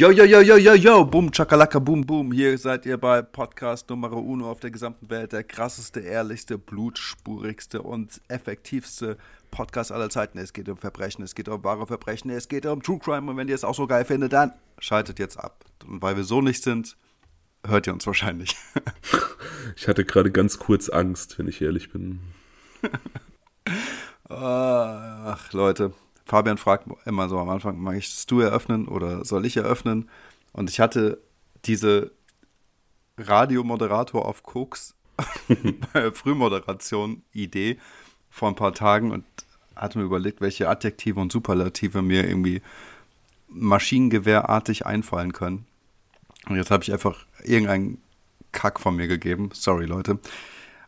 Yo, yo, yo, yo, yo, yo, boom, chakalaka, boom, boom. Hier seid ihr bei Podcast Nummer uno auf der gesamten Welt. Der krasseste, ehrlichste, blutspurigste und effektivste Podcast aller Zeiten. Es geht um Verbrechen, es geht um wahre Verbrechen, es geht um True Crime. Und wenn ihr es auch so geil findet, dann schaltet jetzt ab. Und weil wir so nicht sind, hört ihr uns wahrscheinlich. ich hatte gerade ganz kurz Angst, wenn ich ehrlich bin. Ach, Leute, Fabian fragt immer so am Anfang, möchtest du eröffnen oder soll ich eröffnen? Und ich hatte diese Radiomoderator auf Koks Frühmoderation Idee vor ein paar Tagen und hatte mir überlegt, welche Adjektive und Superlative mir irgendwie maschinengewehrartig einfallen können. Und jetzt habe ich einfach irgendeinen Kack von mir gegeben. Sorry, Leute.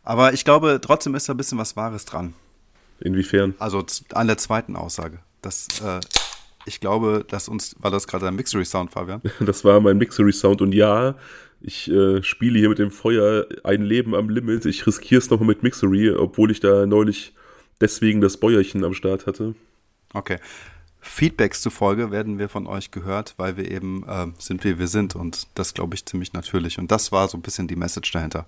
Aber ich glaube, trotzdem ist da ein bisschen was Wahres dran. Inwiefern? Also an der zweiten Aussage. Das, äh, ich glaube, dass uns, war das gerade ein Mixery-Sound, Fabian? Das war mein Mixery-Sound und ja, ich äh, spiele hier mit dem Feuer ein Leben am Limit. Ich riskiere es nochmal mit Mixery, obwohl ich da neulich deswegen das Bäuerchen am Start hatte. Okay. Feedbacks zufolge werden wir von euch gehört, weil wir eben äh, sind, wie wir sind. Und das glaube ich ziemlich natürlich. Und das war so ein bisschen die Message dahinter.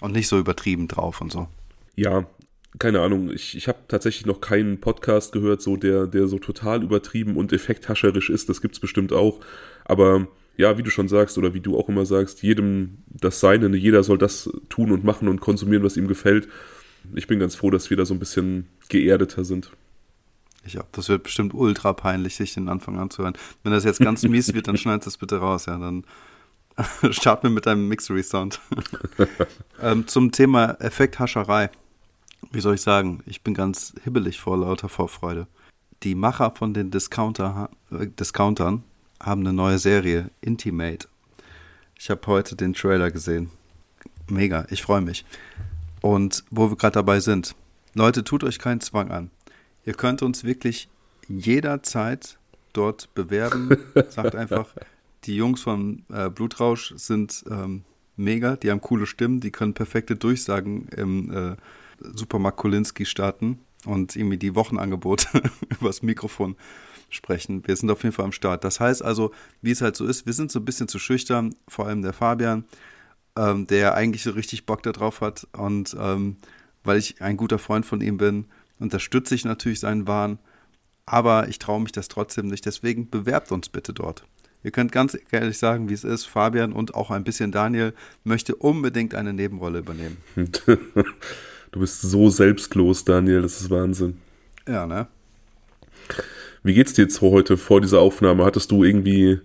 Und nicht so übertrieben drauf und so. Ja, keine Ahnung, ich, ich habe tatsächlich noch keinen Podcast gehört, so der, der so total übertrieben und effekthascherisch ist. Das gibt's bestimmt auch. Aber ja, wie du schon sagst, oder wie du auch immer sagst, jedem das Seine, jeder soll das tun und machen und konsumieren, was ihm gefällt. Ich bin ganz froh, dass wir da so ein bisschen geerdeter sind. Ich hab, das wird bestimmt ultra peinlich, sich den Anfang anzuhören. Wenn das jetzt ganz mies wird, dann schneid das bitte raus, ja. Dann starten wir mit einem Mixery-Sound. ähm, zum Thema Effekthascherei wie soll ich sagen, ich bin ganz hibbelig vor lauter Vorfreude. Die Macher von den Discounter, äh, Discountern haben eine neue Serie, Intimate. Ich habe heute den Trailer gesehen. Mega, ich freue mich. Und wo wir gerade dabei sind, Leute, tut euch keinen Zwang an. Ihr könnt uns wirklich jederzeit dort bewerben. Sagt einfach, die Jungs von äh, Blutrausch sind ähm, mega, die haben coole Stimmen, die können perfekte Durchsagen im äh, Supermarkt Kolinski starten und irgendwie die Wochenangebote übers Mikrofon sprechen. Wir sind auf jeden Fall am Start. Das heißt also, wie es halt so ist, wir sind so ein bisschen zu schüchtern, vor allem der Fabian, ähm, der eigentlich so richtig Bock darauf hat. Und ähm, weil ich ein guter Freund von ihm bin, unterstütze ich natürlich seinen Wahn. Aber ich traue mich das trotzdem nicht. Deswegen bewerbt uns bitte dort. Ihr könnt ganz ehrlich sagen, wie es ist. Fabian und auch ein bisschen Daniel möchte unbedingt eine Nebenrolle übernehmen. Du bist so selbstlos, Daniel, das ist Wahnsinn. Ja, ne? Wie geht's dir jetzt heute vor dieser Aufnahme? Hattest du irgendwie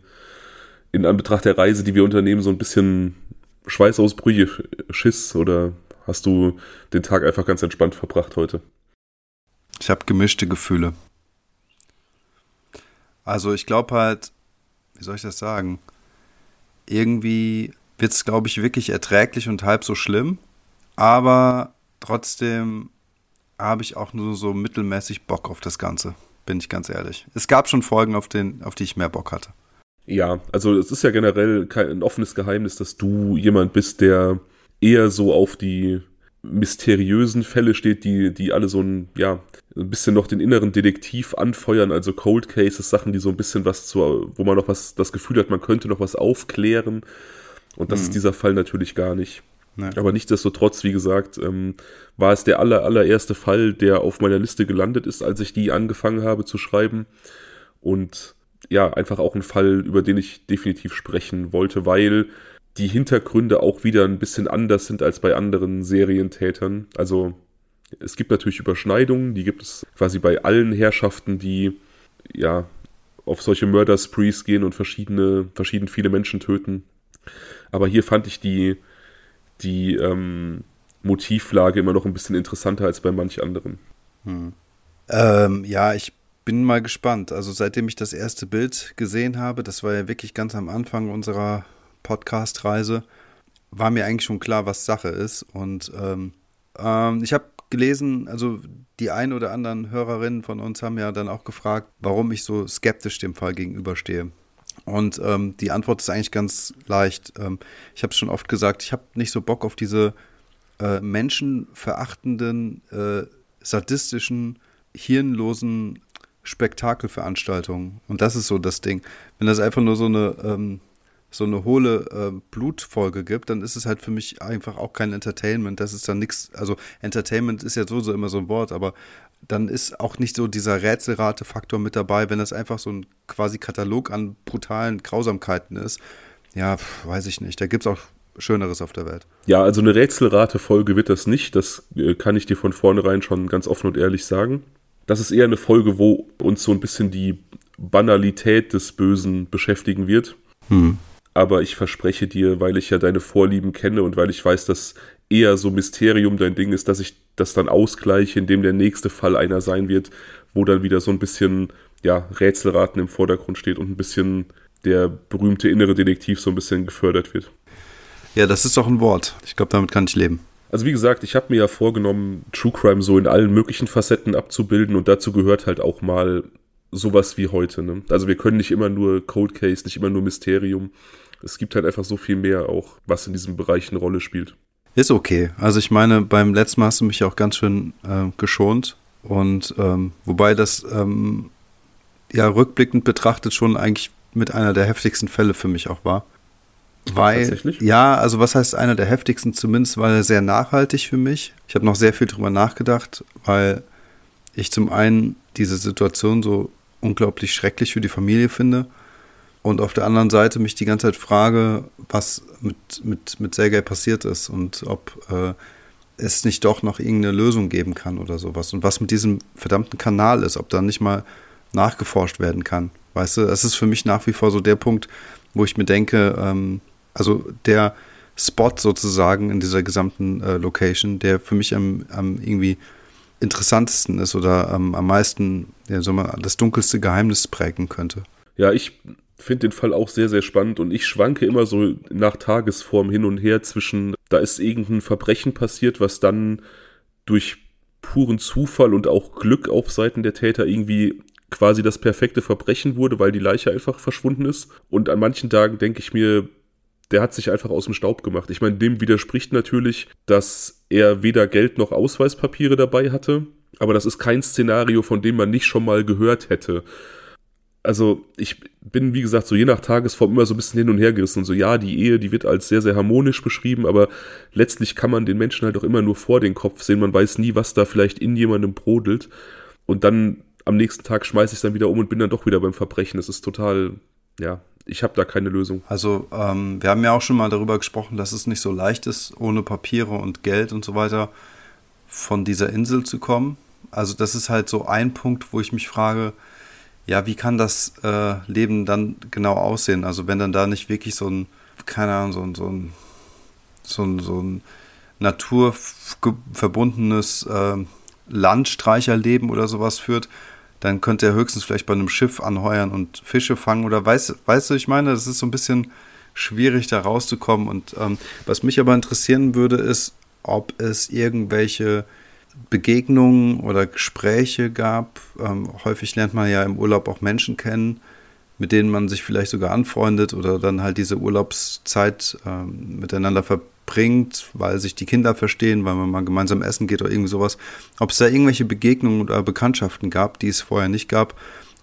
in Anbetracht der Reise, die wir unternehmen, so ein bisschen Schweißausbrüche, Schiss oder hast du den Tag einfach ganz entspannt verbracht heute? Ich habe gemischte Gefühle. Also ich glaube halt, wie soll ich das sagen? Irgendwie wird es, glaube ich, wirklich erträglich und halb so schlimm. Aber Trotzdem habe ich auch nur so mittelmäßig Bock auf das Ganze, bin ich ganz ehrlich. Es gab schon Folgen, auf, den, auf die ich mehr Bock hatte. Ja, also es ist ja generell kein ein offenes Geheimnis, dass du jemand bist, der eher so auf die mysteriösen Fälle steht, die, die alle so ein, ja, ein bisschen noch den inneren Detektiv anfeuern, also Cold Cases, Sachen, die so ein bisschen was zu, wo man noch was, das Gefühl hat, man könnte noch was aufklären. Und das hm. ist dieser Fall natürlich gar nicht. Aber nichtsdestotrotz, wie gesagt, ähm, war es der aller, allererste Fall, der auf meiner Liste gelandet ist, als ich die angefangen habe zu schreiben. Und ja, einfach auch ein Fall, über den ich definitiv sprechen wollte, weil die Hintergründe auch wieder ein bisschen anders sind als bei anderen Serientätern. Also es gibt natürlich Überschneidungen, die gibt es quasi bei allen Herrschaften, die ja auf solche Murder-Sprees gehen und verschiedene, verschieden viele Menschen töten. Aber hier fand ich die, die ähm, Motivlage immer noch ein bisschen interessanter als bei manch anderen. Hm. Ähm, ja, ich bin mal gespannt. Also seitdem ich das erste Bild gesehen habe, das war ja wirklich ganz am Anfang unserer Podcast-Reise, war mir eigentlich schon klar, was Sache ist. Und ähm, ähm, ich habe gelesen, also die ein oder anderen Hörerinnen von uns haben ja dann auch gefragt, warum ich so skeptisch dem Fall gegenüberstehe. Und ähm, die Antwort ist eigentlich ganz leicht. Ähm, ich habe es schon oft gesagt, ich habe nicht so Bock auf diese äh, menschenverachtenden, äh, sadistischen, hirnlosen Spektakelveranstaltungen. Und das ist so das Ding. Wenn das einfach nur so eine, ähm, so eine hohle äh, Blutfolge gibt, dann ist es halt für mich einfach auch kein Entertainment. Das ist dann nichts, also Entertainment ist ja sowieso immer so ein Wort, aber dann ist auch nicht so dieser Rätselrate-Faktor mit dabei, wenn das einfach so ein quasi Katalog an brutalen Grausamkeiten ist. Ja, weiß ich nicht. Da gibt es auch Schöneres auf der Welt. Ja, also eine Rätselrate-Folge wird das nicht. Das äh, kann ich dir von vornherein schon ganz offen und ehrlich sagen. Das ist eher eine Folge, wo uns so ein bisschen die Banalität des Bösen beschäftigen wird. Hm. Aber ich verspreche dir, weil ich ja deine Vorlieben kenne und weil ich weiß, dass eher so Mysterium dein Ding ist, dass ich das dann ausgleiche, indem der nächste Fall einer sein wird, wo dann wieder so ein bisschen ja, Rätselraten im Vordergrund steht und ein bisschen der berühmte innere Detektiv so ein bisschen gefördert wird. Ja, das ist doch ein Wort. Ich glaube, damit kann ich leben. Also wie gesagt, ich habe mir ja vorgenommen, True Crime so in allen möglichen Facetten abzubilden und dazu gehört halt auch mal sowas wie heute. Ne? Also wir können nicht immer nur Cold Case, nicht immer nur Mysterium. Es gibt halt einfach so viel mehr auch, was in diesem Bereich eine Rolle spielt. Ist okay. Also ich meine, beim letzten Mal hast du mich auch ganz schön äh, geschont. Und ähm, wobei das ähm, ja rückblickend betrachtet schon eigentlich mit einer der heftigsten Fälle für mich auch war. Weil, Tatsächlich? ja, also was heißt einer der heftigsten? Zumindest war er sehr nachhaltig für mich. Ich habe noch sehr viel drüber nachgedacht, weil ich zum einen diese Situation so unglaublich schrecklich für die Familie finde und auf der anderen Seite mich die ganze Zeit frage, was mit, mit, mit Sergei passiert ist und ob äh, es nicht doch noch irgendeine Lösung geben kann oder sowas und was mit diesem verdammten Kanal ist, ob da nicht mal nachgeforscht werden kann. Weißt du, das ist für mich nach wie vor so der Punkt, wo ich mir denke, ähm, also der Spot sozusagen in dieser gesamten äh, Location, der für mich am, am irgendwie interessantesten ist oder am, am meisten, ja, so mal, das dunkelste Geheimnis prägen könnte. Ja, ich finde den Fall auch sehr, sehr spannend und ich schwanke immer so nach Tagesform hin und her zwischen, da ist irgendein Verbrechen passiert, was dann durch puren Zufall und auch Glück auf Seiten der Täter irgendwie quasi das perfekte Verbrechen wurde, weil die Leiche einfach verschwunden ist. Und an manchen Tagen denke ich mir, der hat sich einfach aus dem Staub gemacht. Ich meine, dem widerspricht natürlich, dass er weder Geld noch Ausweispapiere dabei hatte, aber das ist kein Szenario, von dem man nicht schon mal gehört hätte. Also ich bin, wie gesagt, so je nach Tagesform immer so ein bisschen hin und her gerissen. Und so, ja, die Ehe, die wird als sehr, sehr harmonisch beschrieben, aber letztlich kann man den Menschen halt auch immer nur vor den Kopf sehen. Man weiß nie, was da vielleicht in jemandem brodelt. Und dann am nächsten Tag schmeiße ich es dann wieder um und bin dann doch wieder beim Verbrechen. Das ist total, ja, ich habe da keine Lösung. Also ähm, wir haben ja auch schon mal darüber gesprochen, dass es nicht so leicht ist, ohne Papiere und Geld und so weiter von dieser Insel zu kommen. Also das ist halt so ein Punkt, wo ich mich frage, ja, wie kann das äh, Leben dann genau aussehen? Also wenn dann da nicht wirklich so ein, keine Ahnung, so ein, so ein, so ein, so ein naturverbundenes äh, Landstreicherleben oder sowas führt, dann könnte er höchstens vielleicht bei einem Schiff anheuern und Fische fangen oder weißt, weißt du, ich meine, das ist so ein bisschen schwierig da rauszukommen. Und ähm, was mich aber interessieren würde, ist, ob es irgendwelche Begegnungen oder Gespräche gab. Ähm, häufig lernt man ja im Urlaub auch Menschen kennen, mit denen man sich vielleicht sogar anfreundet oder dann halt diese Urlaubszeit ähm, miteinander verbringt, weil sich die Kinder verstehen, weil man mal gemeinsam essen geht oder irgendwie sowas. Ob es da irgendwelche Begegnungen oder Bekanntschaften gab, die es vorher nicht gab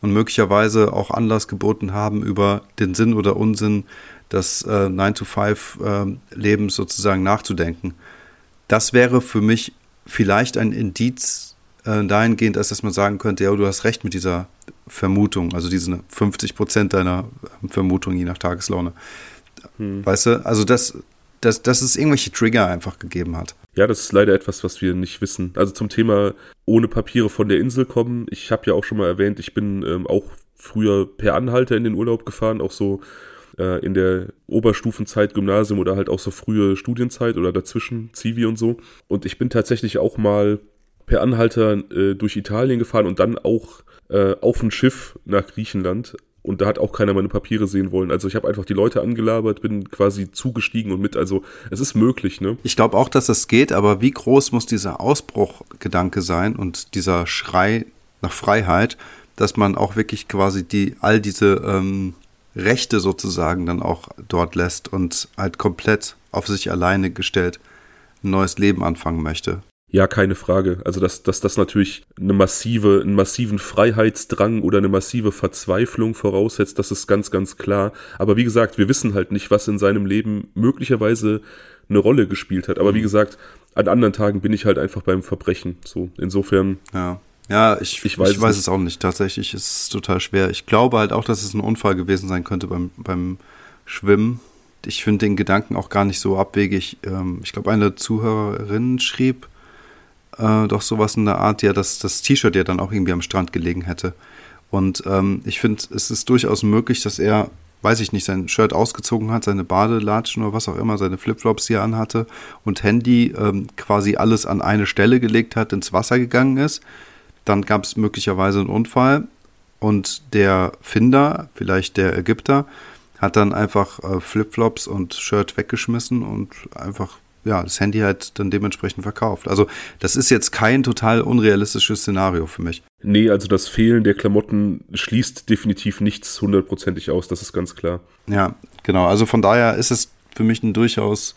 und möglicherweise auch Anlass geboten haben, über den Sinn oder Unsinn des äh, 9-to-5-Lebens äh, sozusagen nachzudenken. Das wäre für mich vielleicht ein Indiz äh, dahingehend, als dass man sagen könnte, ja, du hast recht mit dieser Vermutung, also diese 50 Prozent deiner ähm, Vermutung je nach Tageslaune. Hm. Weißt du, also das, dass, dass es irgendwelche Trigger einfach gegeben hat. Ja, das ist leider etwas, was wir nicht wissen. Also zum Thema ohne Papiere von der Insel kommen. Ich habe ja auch schon mal erwähnt, ich bin ähm, auch früher per Anhalter in den Urlaub gefahren, auch so äh, in der Oberstufenzeit Gymnasium oder halt auch so frühe Studienzeit oder dazwischen, Zivi und so. Und ich bin tatsächlich auch mal per Anhalter äh, durch Italien gefahren und dann auch äh, auf ein Schiff nach Griechenland. Und da hat auch keiner meine Papiere sehen wollen. Also ich habe einfach die Leute angelabert, bin quasi zugestiegen und mit. Also es ist möglich, ne? Ich glaube auch, dass das geht, aber wie groß muss dieser Ausbruchgedanke sein und dieser Schrei nach Freiheit, dass man auch wirklich quasi die all diese ähm, Rechte sozusagen dann auch dort lässt und halt komplett auf sich alleine gestellt ein neues Leben anfangen möchte. Ja, keine Frage. Also, dass, dass das natürlich eine massive, einen massiven Freiheitsdrang oder eine massive Verzweiflung voraussetzt, das ist ganz, ganz klar. Aber wie gesagt, wir wissen halt nicht, was in seinem Leben möglicherweise eine Rolle gespielt hat. Aber wie mhm. gesagt, an anderen Tagen bin ich halt einfach beim Verbrechen. So, insofern. Ja. Ja, ich, ich weiß, ich weiß es auch nicht. Tatsächlich ist es total schwer. Ich glaube halt auch, dass es ein Unfall gewesen sein könnte beim, beim Schwimmen. Ich finde den Gedanken auch gar nicht so abwegig. Ähm, ich glaube, eine Zuhörerin schrieb, äh, doch sowas in der Art, ja, dass das T-Shirt ja dann auch irgendwie am Strand gelegen hätte. Und ähm, ich finde, es ist durchaus möglich, dass er, weiß ich nicht, sein Shirt ausgezogen hat, seine Badelatschen oder was auch immer, seine Flipflops hier anhatte und Handy ähm, quasi alles an eine Stelle gelegt hat, ins Wasser gegangen ist. Dann gab es möglicherweise einen Unfall und der Finder, vielleicht der Ägypter, hat dann einfach äh, Flipflops und Shirt weggeschmissen und einfach ja, das Handy halt dann dementsprechend verkauft. Also das ist jetzt kein total unrealistisches Szenario für mich. Nee, also das Fehlen der Klamotten schließt definitiv nichts hundertprozentig aus, das ist ganz klar. Ja, genau. Also von daher ist es für mich ein durchaus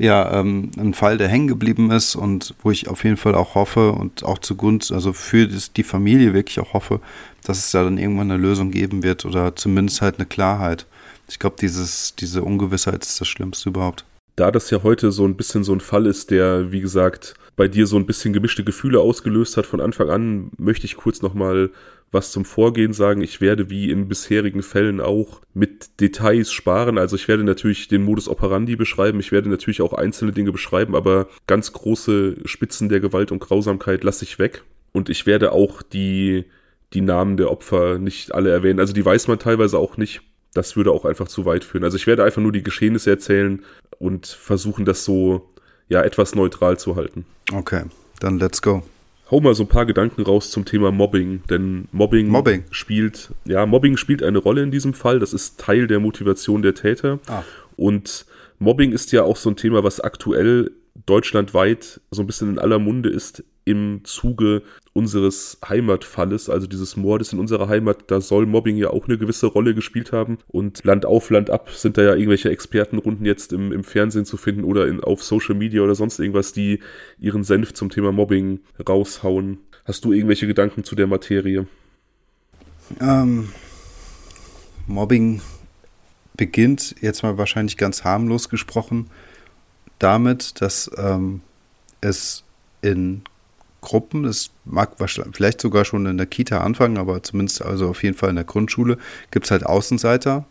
ja, ähm, ein Fall, der hängen geblieben ist und wo ich auf jeden Fall auch hoffe und auch zugunsten, also für die Familie wirklich auch hoffe, dass es da dann irgendwann eine Lösung geben wird oder zumindest halt eine Klarheit. Ich glaube, diese Ungewissheit ist das Schlimmste überhaupt da das ja heute so ein bisschen so ein Fall ist, der, wie gesagt, bei dir so ein bisschen gemischte Gefühle ausgelöst hat von Anfang an, möchte ich kurz nochmal was zum Vorgehen sagen. Ich werde wie in bisherigen Fällen auch mit Details sparen. Also ich werde natürlich den Modus operandi beschreiben. Ich werde natürlich auch einzelne Dinge beschreiben, aber ganz große Spitzen der Gewalt und Grausamkeit lasse ich weg. Und ich werde auch die, die Namen der Opfer nicht alle erwähnen. Also die weiß man teilweise auch nicht das würde auch einfach zu weit führen. Also ich werde einfach nur die Geschehnisse erzählen und versuchen, das so ja etwas neutral zu halten. Okay, dann let's go. Hau mal so ein paar Gedanken raus zum Thema Mobbing, denn Mobbing, Mobbing. spielt ja Mobbing spielt eine Rolle in diesem Fall. Das ist Teil der Motivation der Täter ah. und Mobbing ist ja auch so ein Thema, was aktuell deutschlandweit so ein bisschen in aller Munde ist im Zuge unseres Heimatfalles, also dieses Mordes in unserer Heimat, da soll Mobbing ja auch eine gewisse Rolle gespielt haben. Und Land auf, Land ab sind da ja irgendwelche Expertenrunden jetzt im, im Fernsehen zu finden oder in, auf Social Media oder sonst irgendwas, die ihren Senf zum Thema Mobbing raushauen. Hast du irgendwelche Gedanken zu der Materie? Ähm, Mobbing beginnt jetzt mal wahrscheinlich ganz harmlos gesprochen damit, dass ähm, es in Gruppen, es mag vielleicht sogar schon in der Kita anfangen, aber zumindest also auf jeden Fall in der Grundschule, gibt es halt Außenseiter,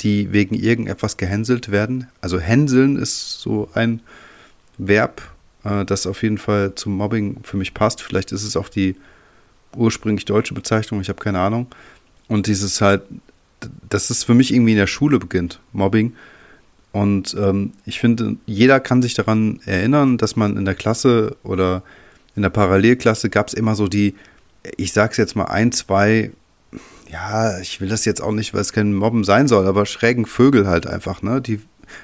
die wegen irgendetwas gehänselt werden. Also hänseln ist so ein Verb, äh, das auf jeden Fall zum Mobbing für mich passt. Vielleicht ist es auch die ursprünglich deutsche Bezeichnung, ich habe keine Ahnung. Und dieses halt, dass es für mich irgendwie in der Schule beginnt, Mobbing. Und ähm, ich finde, jeder kann sich daran erinnern, dass man in der Klasse oder in der Parallelklasse gab es immer so die, ich sag's jetzt mal, ein, zwei, ja, ich will das jetzt auch nicht, weil es kein Mobben sein soll, aber schrägen Vögel halt einfach, ne, die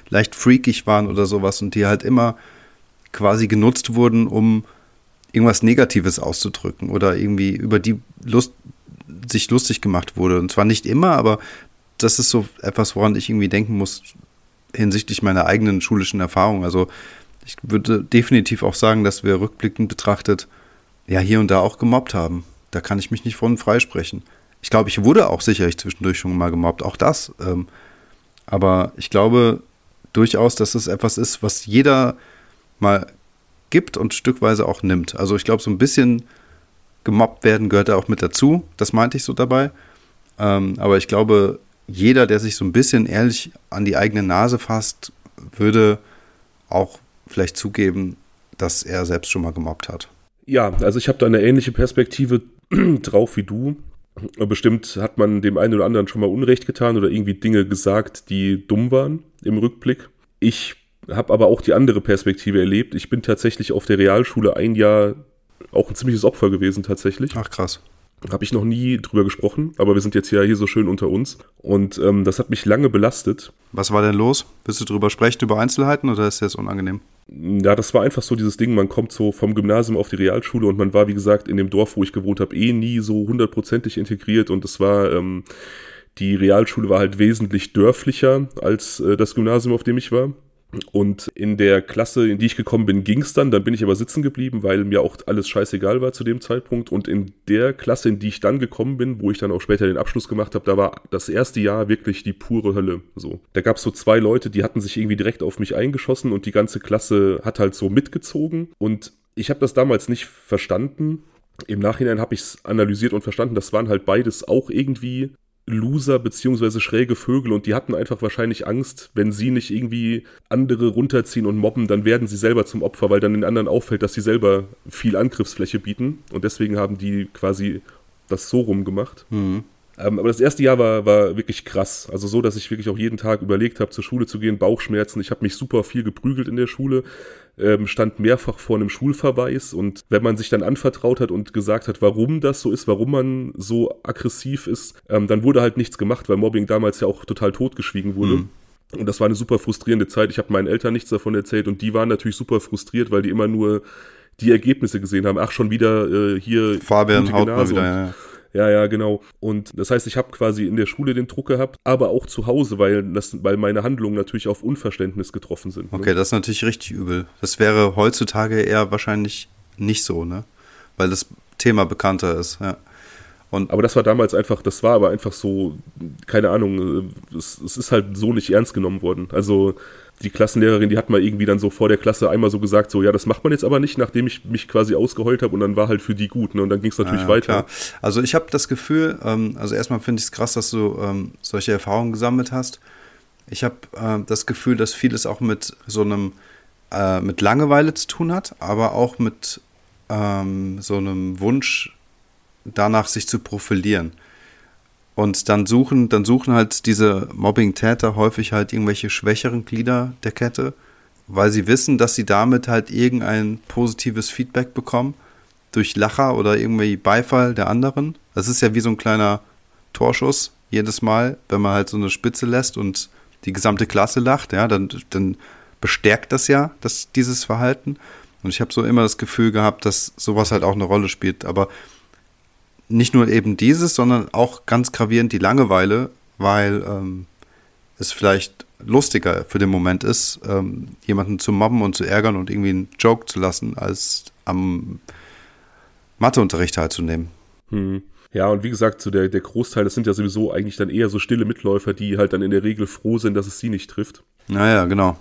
leicht freakig waren oder sowas und die halt immer quasi genutzt wurden, um irgendwas Negatives auszudrücken oder irgendwie über die Lust sich lustig gemacht wurde. Und zwar nicht immer, aber das ist so etwas, woran ich irgendwie denken muss hinsichtlich meiner eigenen schulischen Erfahrung. Also ich würde definitiv auch sagen, dass wir rückblickend betrachtet ja hier und da auch gemobbt haben. Da kann ich mich nicht von freisprechen. Ich glaube, ich wurde auch sicherlich zwischendurch schon mal gemobbt, auch das. Ähm, aber ich glaube durchaus, dass es etwas ist, was jeder mal gibt und stückweise auch nimmt. Also ich glaube, so ein bisschen gemobbt werden gehört da auch mit dazu. Das meinte ich so dabei. Ähm, aber ich glaube, jeder, der sich so ein bisschen ehrlich an die eigene Nase fasst, würde auch vielleicht zugeben, dass er selbst schon mal gemobbt hat. Ja, also ich habe da eine ähnliche Perspektive drauf wie du. Bestimmt hat man dem einen oder anderen schon mal Unrecht getan oder irgendwie Dinge gesagt, die dumm waren im Rückblick. Ich habe aber auch die andere Perspektive erlebt. Ich bin tatsächlich auf der Realschule ein Jahr auch ein ziemliches Opfer gewesen tatsächlich. Ach krass. Habe ich noch nie drüber gesprochen, aber wir sind jetzt ja hier so schön unter uns. Und ähm, das hat mich lange belastet. Was war denn los? Willst du drüber sprechen, über Einzelheiten oder ist das unangenehm? Ja, das war einfach so dieses Ding, man kommt so vom Gymnasium auf die Realschule und man war, wie gesagt, in dem Dorf, wo ich gewohnt habe, eh nie so hundertprozentig integriert und es war, ähm, die Realschule war halt wesentlich dörflicher als äh, das Gymnasium, auf dem ich war. Und in der Klasse, in die ich gekommen bin, ging es dann. Dann bin ich aber sitzen geblieben, weil mir auch alles scheißegal war zu dem Zeitpunkt. Und in der Klasse, in die ich dann gekommen bin, wo ich dann auch später den Abschluss gemacht habe, da war das erste Jahr wirklich die pure Hölle. So, da gab es so zwei Leute, die hatten sich irgendwie direkt auf mich eingeschossen und die ganze Klasse hat halt so mitgezogen. Und ich habe das damals nicht verstanden. Im Nachhinein habe ich es analysiert und verstanden, das waren halt beides auch irgendwie Loser beziehungsweise schräge Vögel und die hatten einfach wahrscheinlich Angst, wenn sie nicht irgendwie andere runterziehen und mobben, dann werden sie selber zum Opfer, weil dann den anderen auffällt, dass sie selber viel Angriffsfläche bieten und deswegen haben die quasi das so rum gemacht. Mhm. Ähm, aber das erste Jahr war, war wirklich krass. Also so, dass ich wirklich auch jeden Tag überlegt habe, zur Schule zu gehen, Bauchschmerzen. Ich habe mich super viel geprügelt in der Schule, ähm, stand mehrfach vor einem Schulverweis. Und wenn man sich dann anvertraut hat und gesagt hat, warum das so ist, warum man so aggressiv ist, ähm, dann wurde halt nichts gemacht, weil Mobbing damals ja auch total totgeschwiegen wurde. Mhm. Und das war eine super frustrierende Zeit. Ich habe meinen Eltern nichts davon erzählt und die waren natürlich super frustriert, weil die immer nur die Ergebnisse gesehen haben. Ach, schon wieder äh, hier. Fabian haut mal wieder, ja. Ja, ja, genau. Und das heißt, ich habe quasi in der Schule den Druck gehabt, aber auch zu Hause, weil, das, weil meine Handlungen natürlich auf Unverständnis getroffen sind. Ne? Okay, das ist natürlich richtig übel. Das wäre heutzutage eher wahrscheinlich nicht so, ne? Weil das Thema bekannter ist, ja. Und aber das war damals einfach, das war aber einfach so, keine Ahnung, es, es ist halt so nicht ernst genommen worden. Also die Klassenlehrerin, die hat mal irgendwie dann so vor der Klasse einmal so gesagt, so ja, das macht man jetzt aber nicht, nachdem ich mich quasi ausgeheult habe und dann war halt für die gut, ne? Und dann ging es natürlich ja, weiter. Klar. Also ich habe das Gefühl, ähm, also erstmal finde ich es krass, dass du ähm, solche Erfahrungen gesammelt hast. Ich habe äh, das Gefühl, dass vieles auch mit so einem äh, mit Langeweile zu tun hat, aber auch mit ähm, so einem Wunsch danach, sich zu profilieren. Und dann suchen, dann suchen halt diese Mobbing-Täter häufig halt irgendwelche schwächeren Glieder der Kette, weil sie wissen, dass sie damit halt irgendein positives Feedback bekommen durch Lacher oder irgendwie Beifall der anderen. Das ist ja wie so ein kleiner Torschuss jedes Mal, wenn man halt so eine Spitze lässt und die gesamte Klasse lacht, ja, dann, dann bestärkt das ja das, dieses Verhalten. Und ich habe so immer das Gefühl gehabt, dass sowas halt auch eine Rolle spielt. Aber nicht nur eben dieses, sondern auch ganz gravierend die Langeweile, weil ähm, es vielleicht lustiger für den Moment ist, ähm, jemanden zu mobben und zu ärgern und irgendwie einen Joke zu lassen, als am Matheunterricht teilzunehmen. Hm. Ja, und wie gesagt, so der, der Großteil, das sind ja sowieso eigentlich dann eher so stille Mitläufer, die halt dann in der Regel froh sind, dass es sie nicht trifft. Naja, genau.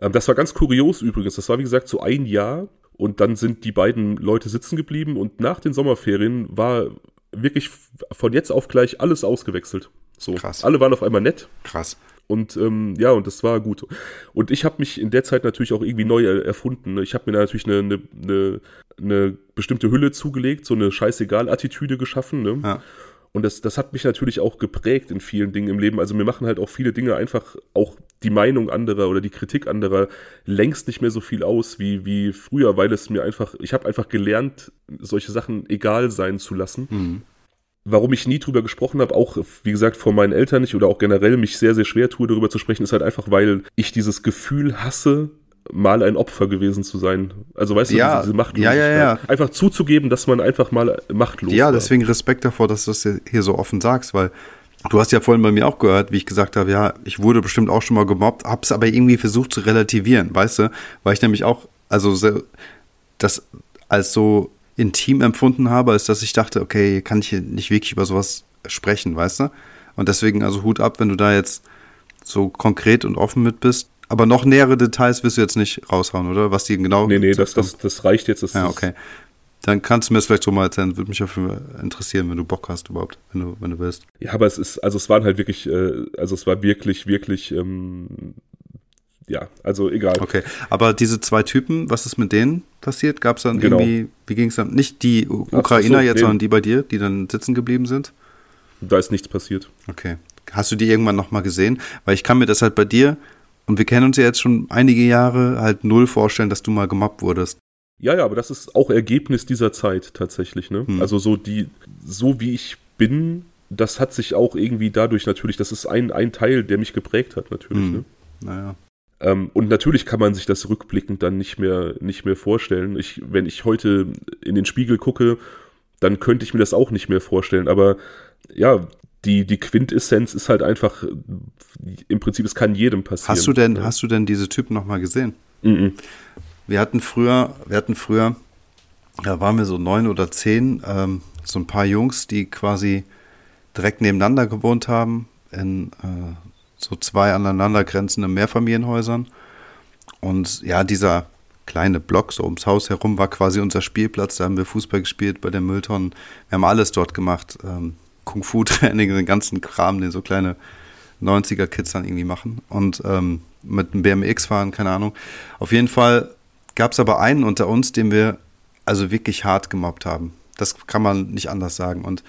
Ähm, das war ganz kurios übrigens. Das war, wie gesagt, so ein Jahr, und dann sind die beiden Leute sitzen geblieben und nach den Sommerferien war wirklich von jetzt auf gleich alles ausgewechselt. So, Krass. alle waren auf einmal nett. Krass. Und ähm, ja, und das war gut. Und ich habe mich in der Zeit natürlich auch irgendwie neu erfunden. Ich habe mir natürlich eine, eine, eine, eine bestimmte Hülle zugelegt, so eine scheißegal-Attitüde geschaffen. Ne? Ja. Und das, das hat mich natürlich auch geprägt in vielen Dingen im Leben. Also mir machen halt auch viele Dinge einfach auch die Meinung anderer oder die Kritik anderer längst nicht mehr so viel aus wie, wie früher, weil es mir einfach, ich habe einfach gelernt, solche Sachen egal sein zu lassen. Mhm. Warum ich nie drüber gesprochen habe, auch wie gesagt vor meinen Eltern nicht oder auch generell mich sehr, sehr schwer tue, darüber zu sprechen, ist halt einfach, weil ich dieses Gefühl hasse, mal ein Opfer gewesen zu sein. Also weißt ja, du, diese Machtlosigkeit. Ja, ja, ja. Einfach zuzugeben, dass man einfach mal machtlos Ja, deswegen Respekt davor, dass du das hier so offen sagst, weil du hast ja vorhin bei mir auch gehört, wie ich gesagt habe, ja, ich wurde bestimmt auch schon mal gemobbt, hab's aber irgendwie versucht zu relativieren, weißt du? Weil ich nämlich auch, also das als so intim empfunden habe, als dass ich dachte, okay, kann ich hier nicht wirklich über sowas sprechen, weißt du? Und deswegen also Hut ab, wenn du da jetzt so konkret und offen mit bist. Aber noch nähere Details wirst du jetzt nicht raushauen, oder? Was die genau. Nee, nee, das, das, das reicht jetzt. Das ja, okay. Dann kannst du mir das vielleicht so mal erzählen. Würde mich dafür interessieren, wenn du Bock hast überhaupt, wenn du, wenn du willst. Ja, aber es ist, also es waren halt wirklich, äh, also es war wirklich, wirklich, ähm, ja, also egal. Okay, aber diese zwei Typen, was ist mit denen passiert? Gab es dann genau. irgendwie, wie ging es dann? Nicht die Ukrainer so, jetzt, sondern die bei dir, die dann sitzen geblieben sind? Da ist nichts passiert. Okay. Hast du die irgendwann nochmal gesehen? Weil ich kann mir das halt bei dir und wir kennen uns ja jetzt schon einige Jahre, halt null vorstellen, dass du mal gemobbt wurdest. Ja, ja, aber das ist auch Ergebnis dieser Zeit tatsächlich, ne? Hm. Also so die, so wie ich bin, das hat sich auch irgendwie dadurch natürlich, das ist ein, ein Teil, der mich geprägt hat, natürlich, hm. ne? Naja. Ähm, und natürlich kann man sich das rückblickend dann nicht mehr, nicht mehr vorstellen. Ich, wenn ich heute in den Spiegel gucke, dann könnte ich mir das auch nicht mehr vorstellen. Aber ja, die, die Quintessenz ist halt einfach, im Prinzip, es kann jedem passieren. Hast du denn, ja. hast du denn diese Typen nochmal gesehen? Mhm. Wir hatten früher, wir hatten früher, da waren wir so neun oder zehn, ähm, so ein paar Jungs, die quasi direkt nebeneinander gewohnt haben, in äh, so zwei aneinander grenzenden Mehrfamilienhäusern. Und ja, dieser kleine Block so ums Haus herum war quasi unser Spielplatz. Da haben wir Fußball gespielt bei den Mülltonnen. Wir haben alles dort gemacht. Ähm, Kung-Fu-Training, den ganzen Kram, den so kleine 90er-Kids dann irgendwie machen. Und ähm, mit einem BMX fahren, keine Ahnung. Auf jeden Fall gab es aber einen unter uns, den wir also wirklich hart gemobbt haben. Das kann man nicht anders sagen. Und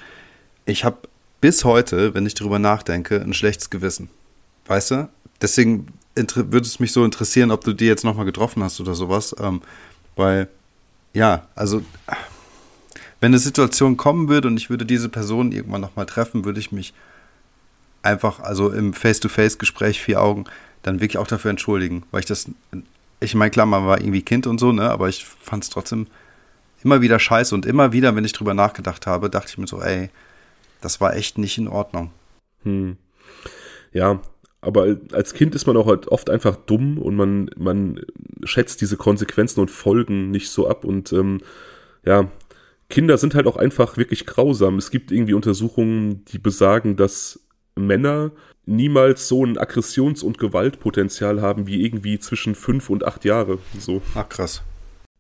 ich habe bis heute, wenn ich darüber nachdenke, ein schlechtes Gewissen. Weißt du? Deswegen würde es mich so interessieren, ob du die jetzt nochmal getroffen hast oder sowas. Ähm, weil, ja, also, wenn eine Situation kommen würde und ich würde diese Person irgendwann nochmal treffen, würde ich mich einfach, also im Face-to-Face-Gespräch, vier Augen, dann wirklich auch dafür entschuldigen, weil ich das, ich meine, klar, man war irgendwie Kind und so, ne, aber ich fand es trotzdem immer wieder scheiße und immer wieder, wenn ich drüber nachgedacht habe, dachte ich mir so, ey, das war echt nicht in Ordnung. Hm. Ja, aber als Kind ist man auch halt oft einfach dumm und man, man schätzt diese Konsequenzen und Folgen nicht so ab. Und ähm, ja, Kinder sind halt auch einfach wirklich grausam. Es gibt irgendwie Untersuchungen, die besagen, dass Männer niemals so ein Aggressions- und Gewaltpotenzial haben wie irgendwie zwischen fünf und acht Jahre. So. Ach krass.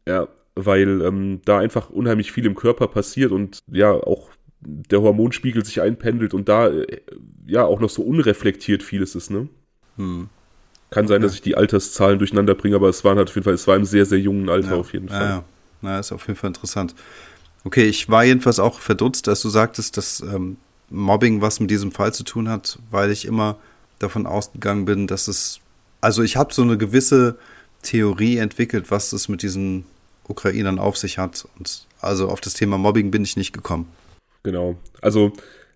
Ja, weil ähm, da einfach unheimlich viel im Körper passiert und ja auch der Hormonspiegel sich einpendelt und da äh, ja auch noch so unreflektiert vieles ist, ne? Hm. Kann sein, okay. dass ich die Alterszahlen durcheinander bringe, aber es waren halt auf jeden Fall, es war im sehr, sehr jungen Alter ja. auf jeden Fall. Ja, ja. Na, ist auf jeden Fall interessant. Okay, ich war jedenfalls auch verdutzt, dass du sagtest, dass ähm, Mobbing was mit diesem Fall zu tun hat, weil ich immer davon ausgegangen bin, dass es, also ich habe so eine gewisse Theorie entwickelt, was es mit diesen Ukrainern auf sich hat. Und also auf das Thema Mobbing bin ich nicht gekommen. Genau. Also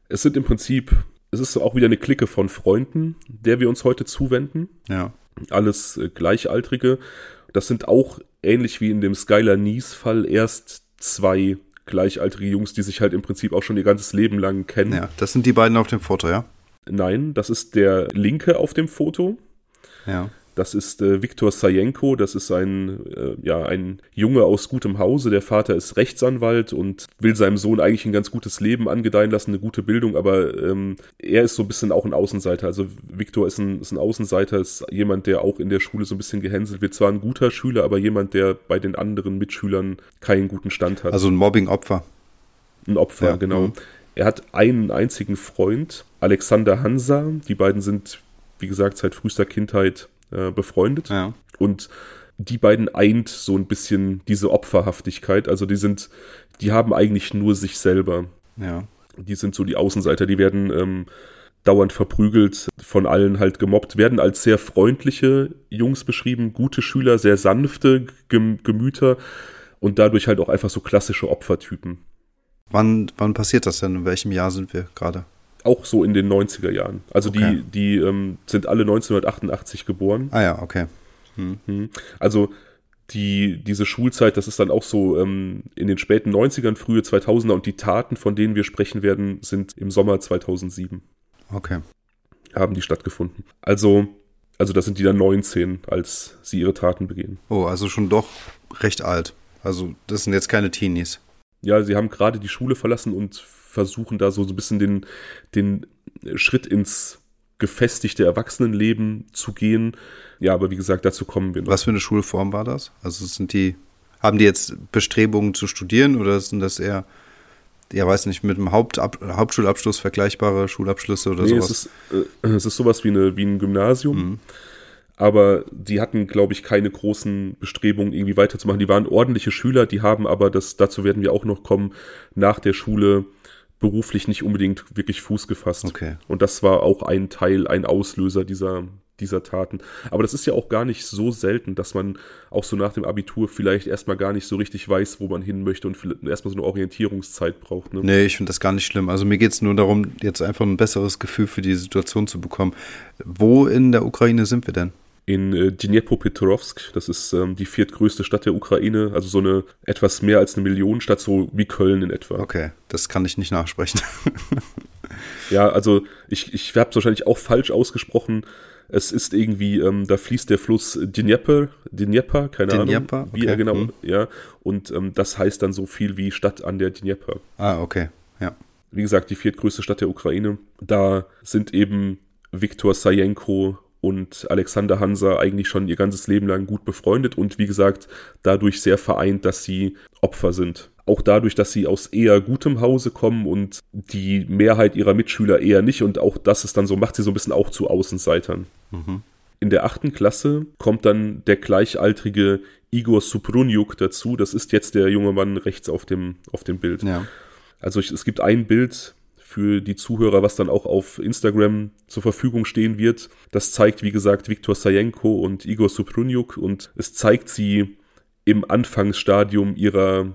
es sind im Prinzip, es ist auch wieder eine Clique von Freunden, der wir uns heute zuwenden. Ja. Alles äh, Gleichaltrige. Das sind auch ähnlich wie in dem Skylar Nies-Fall erst zwei gleichaltrige Jungs, die sich halt im Prinzip auch schon ihr ganzes Leben lang kennen. Ja, das sind die beiden auf dem Foto, ja? Nein, das ist der Linke auf dem Foto. Ja. Das ist äh, Viktor Sajenko, das ist ein, äh, ja, ein Junge aus gutem Hause. Der Vater ist Rechtsanwalt und will seinem Sohn eigentlich ein ganz gutes Leben angedeihen lassen, eine gute Bildung, aber ähm, er ist so ein bisschen auch ein Außenseiter. Also Viktor ist ein, ist ein Außenseiter, ist jemand, der auch in der Schule so ein bisschen gehänselt wird. Zwar ein guter Schüler, aber jemand, der bei den anderen Mitschülern keinen guten Stand hat. Also ein Mobbing-Opfer. Ein Opfer, ja, genau. Mhm. Er hat einen einzigen Freund, Alexander Hansa. Die beiden sind, wie gesagt, seit frühester Kindheit äh, befreundet. Ja. Und die beiden eint so ein bisschen diese Opferhaftigkeit. Also die sind, die haben eigentlich nur sich selber. Ja. Die sind so die Außenseiter, die werden ähm, dauernd verprügelt, von allen halt gemobbt, werden als sehr freundliche Jungs beschrieben, gute Schüler, sehr sanfte Gem Gemüter und dadurch halt auch einfach so klassische Opfertypen. Wann, wann passiert das denn? In welchem Jahr sind wir gerade? Auch so in den 90er Jahren. Also okay. die, die ähm, sind alle 1988 geboren. Ah ja, okay. Hm. Also die, diese Schulzeit, das ist dann auch so ähm, in den späten 90ern, frühe 2000er und die Taten, von denen wir sprechen werden, sind im Sommer 2007. Okay. Haben die stattgefunden. Also, also da sind die dann 19, als sie ihre Taten begehen. Oh, also schon doch recht alt. Also das sind jetzt keine Teenies. Ja, sie haben gerade die Schule verlassen und versuchen da so, so ein bisschen den, den Schritt ins gefestigte Erwachsenenleben zu gehen. Ja, aber wie gesagt, dazu kommen wir noch. Was für eine Schulform war das? Also sind die, haben die jetzt Bestrebungen zu studieren oder sind das eher, ja, weiß nicht, mit einem Hauptab Hauptschulabschluss vergleichbare Schulabschlüsse oder nee, sowas? Es ist, äh, es ist sowas wie, eine, wie ein Gymnasium. Mhm. Aber die hatten, glaube ich, keine großen Bestrebungen, irgendwie weiterzumachen. Die waren ordentliche Schüler, die haben aber, das, dazu werden wir auch noch kommen, nach der Schule beruflich nicht unbedingt wirklich Fuß gefasst. Okay. Und das war auch ein Teil, ein Auslöser dieser, dieser Taten. Aber das ist ja auch gar nicht so selten, dass man auch so nach dem Abitur vielleicht erstmal gar nicht so richtig weiß, wo man hin möchte und erstmal so eine Orientierungszeit braucht. Ne? Nee, ich finde das gar nicht schlimm. Also mir geht es nur darum, jetzt einfach ein besseres Gefühl für die Situation zu bekommen. Wo in der Ukraine sind wir denn? In äh, Dnipropetrovsk. Das ist ähm, die viertgrößte Stadt der Ukraine, also so eine etwas mehr als eine Millionenstadt, so wie Köln in etwa. Okay, das kann ich nicht nachsprechen. ja, also ich, ich habe es wahrscheinlich auch falsch ausgesprochen. Es ist irgendwie, ähm, da fließt der Fluss Dnieper, Dnieper, keine Dnieper, Ahnung, wie okay. er genau, Hm. ja. Und ähm, das heißt dann so viel wie Stadt an der Dnieper. Ah, okay. Ja. Wie gesagt, die viertgrößte Stadt der Ukraine. Da sind eben Viktor Sajenko und Alexander Hansa eigentlich schon ihr ganzes Leben lang gut befreundet und wie gesagt, dadurch sehr vereint, dass sie Opfer sind. Auch dadurch, dass sie aus eher gutem Hause kommen und die Mehrheit ihrer Mitschüler eher nicht und auch das ist dann so, macht sie so ein bisschen auch zu Außenseitern. In der achten Klasse kommt dann der gleichaltrige Igor Suprunjuk dazu. Das ist jetzt der junge Mann rechts auf dem, auf dem Bild. Ja. Also es gibt ein Bild für die Zuhörer, was dann auch auf Instagram zur Verfügung stehen wird. Das zeigt, wie gesagt, Viktor Sajenko und Igor Suprunjuk und es zeigt sie im Anfangsstadium ihrer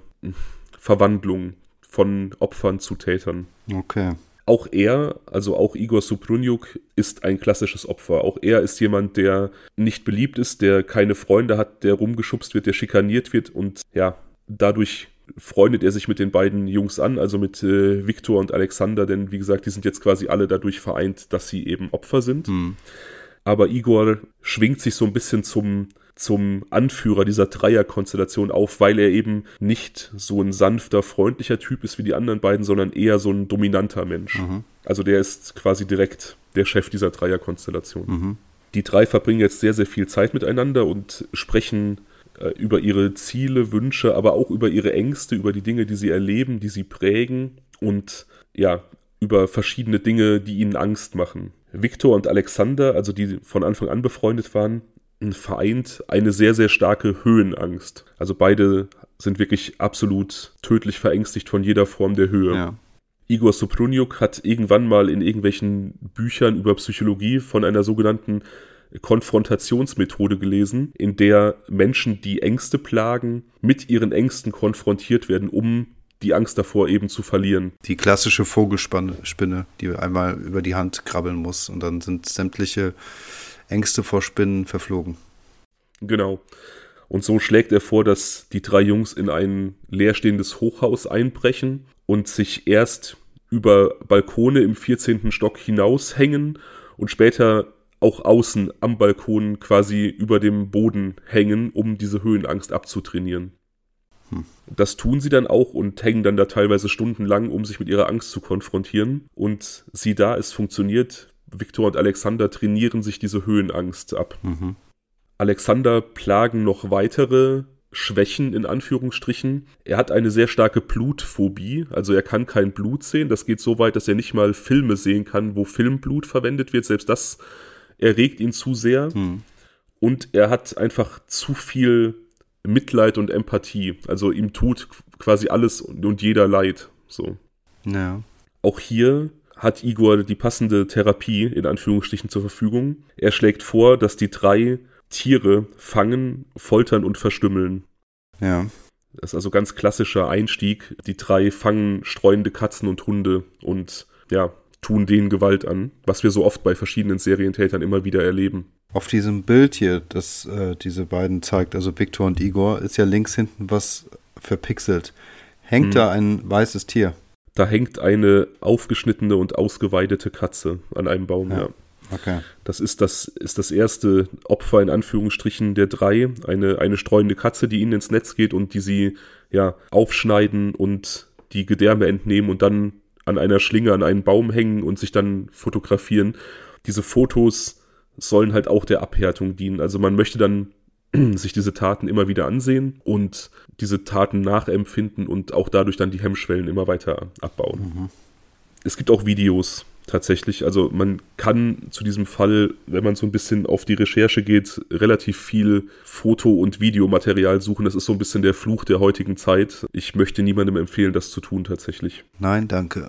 Verwandlung von Opfern zu Tätern. Okay. Auch er, also auch Igor Suprunjuk, ist ein klassisches Opfer. Auch er ist jemand, der nicht beliebt ist, der keine Freunde hat, der rumgeschubst wird, der schikaniert wird und ja, dadurch freundet er sich mit den beiden Jungs an, also mit äh, Viktor und Alexander, denn wie gesagt, die sind jetzt quasi alle dadurch vereint, dass sie eben Opfer sind. Hm. Aber Igor schwingt sich so ein bisschen zum, zum Anführer dieser Dreierkonstellation auf, weil er eben nicht so ein sanfter, freundlicher Typ ist wie die anderen beiden, sondern eher so ein dominanter Mensch. Also der ist quasi direkt der Chef dieser Dreierkonstellation. Die drei verbringen jetzt sehr, sehr viel Zeit miteinander und sprechen über ihre Ziele, Wünsche, aber auch über ihre Ängste, über die Dinge, die sie erleben, die sie prägen und ja, über verschiedene Dinge, die ihnen Angst machen. Viktor und Alexander, also die von Anfang an befreundet waren, vereint eine sehr, sehr starke Höhenangst. Also beide sind wirklich absolut tödlich verängstigt von jeder Form der Höhe. Ja. Igor Suprunjuk hat irgendwann mal in irgendwelchen Büchern über Psychologie von einer sogenannten Konfrontationsmethode gelesen, in der Menschen, die Ängste plagen, mit ihren Ängsten konfrontiert werden, um die Angst davor eben zu verlieren. Die klassische Vogelspinne, die einmal über die Hand krabbeln muss und dann sind sämtliche Ängste vor Spinnen verflogen. Genau. Und so schlägt er vor, dass die drei Jungs in ein leerstehendes Hochhaus einbrechen und sich erst über Balkone im 14. Stock hinaushängen und später auch außen am Balkon quasi über dem Boden hängen, um diese Höhenangst abzutrainieren. Das tun sie dann auch und hängen dann da teilweise stundenlang, um sich mit ihrer Angst zu konfrontieren. Und sieh da, es funktioniert. Viktor und Alexander trainieren sich diese Höhenangst ab. Alexander plagen noch weitere Schwächen in Anführungsstrichen. Er hat eine sehr starke Blutphobie, also er kann kein Blut sehen. Das geht so weit, dass er nicht mal Filme sehen kann, wo Filmblut verwendet wird. Selbst das erregt ihn zu sehr. Und er hat einfach zu viel Mitleid und Empathie. Also ihm tut quasi alles und und jeder leid. So. Ja. Auch hier hat Igor die passende Therapie in Anführungsstrichen zur Verfügung. Er schlägt vor, dass die drei Tiere fangen, foltern und verstümmeln. Ja. Das ist also ganz klassischer Einstieg. Die drei fangen streunende Katzen und Hunde und ja, tun denen Gewalt an, was wir so oft bei verschiedenen Serientätern immer wieder erleben. Auf diesem Bild hier, das äh, diese beiden zeigt, also Viktor und Igor, ist ja links hinten was verpixelt. Hängt da ein weißes Tier? Da hängt eine aufgeschnittene und ausgeweidete Katze an einem Baum, Ja. ja. Okay. Das ist das, ist das erste Opfer in Anführungsstrichen der drei. Eine, eine streunende Katze, die ihnen ins Netz geht und die sie ja aufschneiden und die Gedärme entnehmen und dann an einer Schlinge an einen Baum hängen und sich dann fotografieren. Diese Fotos sollen halt auch der Abhärtung dienen. Also man möchte dann sich diese Taten immer wieder ansehen und diese Taten nachempfinden und auch dadurch dann die Hemmschwellen immer weiter abbauen. Es gibt auch Videos tatsächlich. Also man kann zu diesem Fall, wenn man so ein bisschen auf die Recherche geht, relativ viel Foto- und Videomaterial suchen. Das ist so ein bisschen der Fluch der heutigen Zeit. Ich möchte niemandem empfehlen, das zu tun tatsächlich. Nein, danke.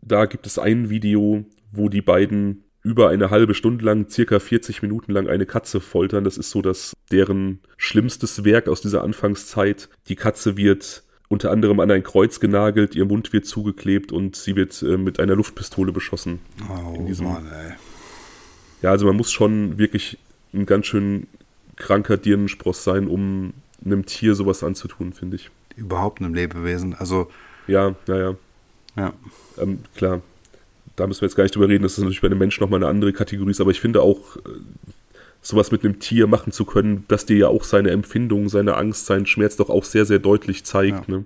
Da gibt es ein Video, wo die beiden über eine halbe Stunde lang, circa 40 Minuten lang eine Katze foltern. Das ist so das deren schlimmstes Werk aus dieser Anfangszeit. Die Katze wird unter anderem an ein Kreuz genagelt, ihr Mund wird zugeklebt und sie wird äh, mit einer Luftpistole beschossen. Oh In diesem- Mann, ey. Ja, also man muss schon wirklich ein ganz schön kranker Dirnenspross sein, um einem Tier sowas anzutun, finde ich. Überhaupt einem Lebewesen. Also, Ja, naja, ja. ähm, klar. da müssen wir jetzt gar nicht drüber reden, das ist natürlich bei einem Menschen nochmal eine andere Kategorie ist, aber ich finde auch, äh, sowas mit einem Tier machen zu können, dass dir ja auch seine Empfindung, seine Angst, seinen Schmerz doch auch sehr, sehr deutlich zeigt. Ja. Ne?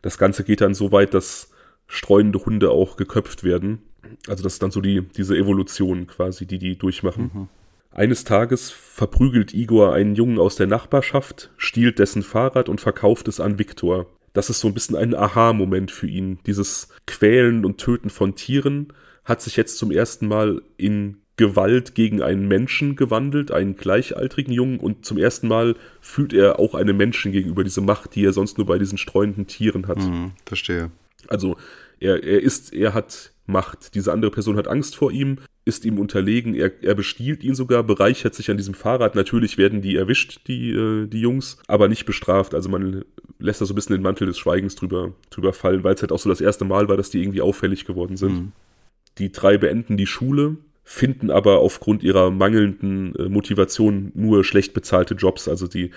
Das Ganze geht dann so weit, dass streunende Hunde auch geköpft werden. Also das ist dann so die, diese Evolution quasi, die die durchmachen. Mhm. Eines Tages verprügelt Igor einen Jungen aus der Nachbarschaft, stiehlt dessen Fahrrad und verkauft es an Viktor. Das ist so ein bisschen ein Aha-Moment für ihn. Dieses Quälen und Töten von Tieren hat sich jetzt zum ersten Mal in Gewalt gegen einen Menschen gewandelt, einen gleichaltrigen Jungen, und zum ersten Mal fühlt er auch einem Menschen gegenüber diese Macht, die er sonst nur bei diesen streuenden Tieren hat. Mhm, verstehe. Also er, er ist, er hat Macht. Diese andere Person hat Angst vor ihm, ist ihm unterlegen, er, er bestiehlt ihn sogar, bereichert sich an diesem Fahrrad. Natürlich werden die erwischt, die, äh, die Jungs, aber nicht bestraft. Also man lässt da so ein bisschen den Mantel des Schweigens drüber, drüber fallen, weil es halt auch so das erste Mal war, dass die irgendwie auffällig geworden sind. Mhm. Die drei beenden die Schule, finden aber aufgrund ihrer mangelnden äh, Motivation nur schlecht bezahlte Jobs. Also die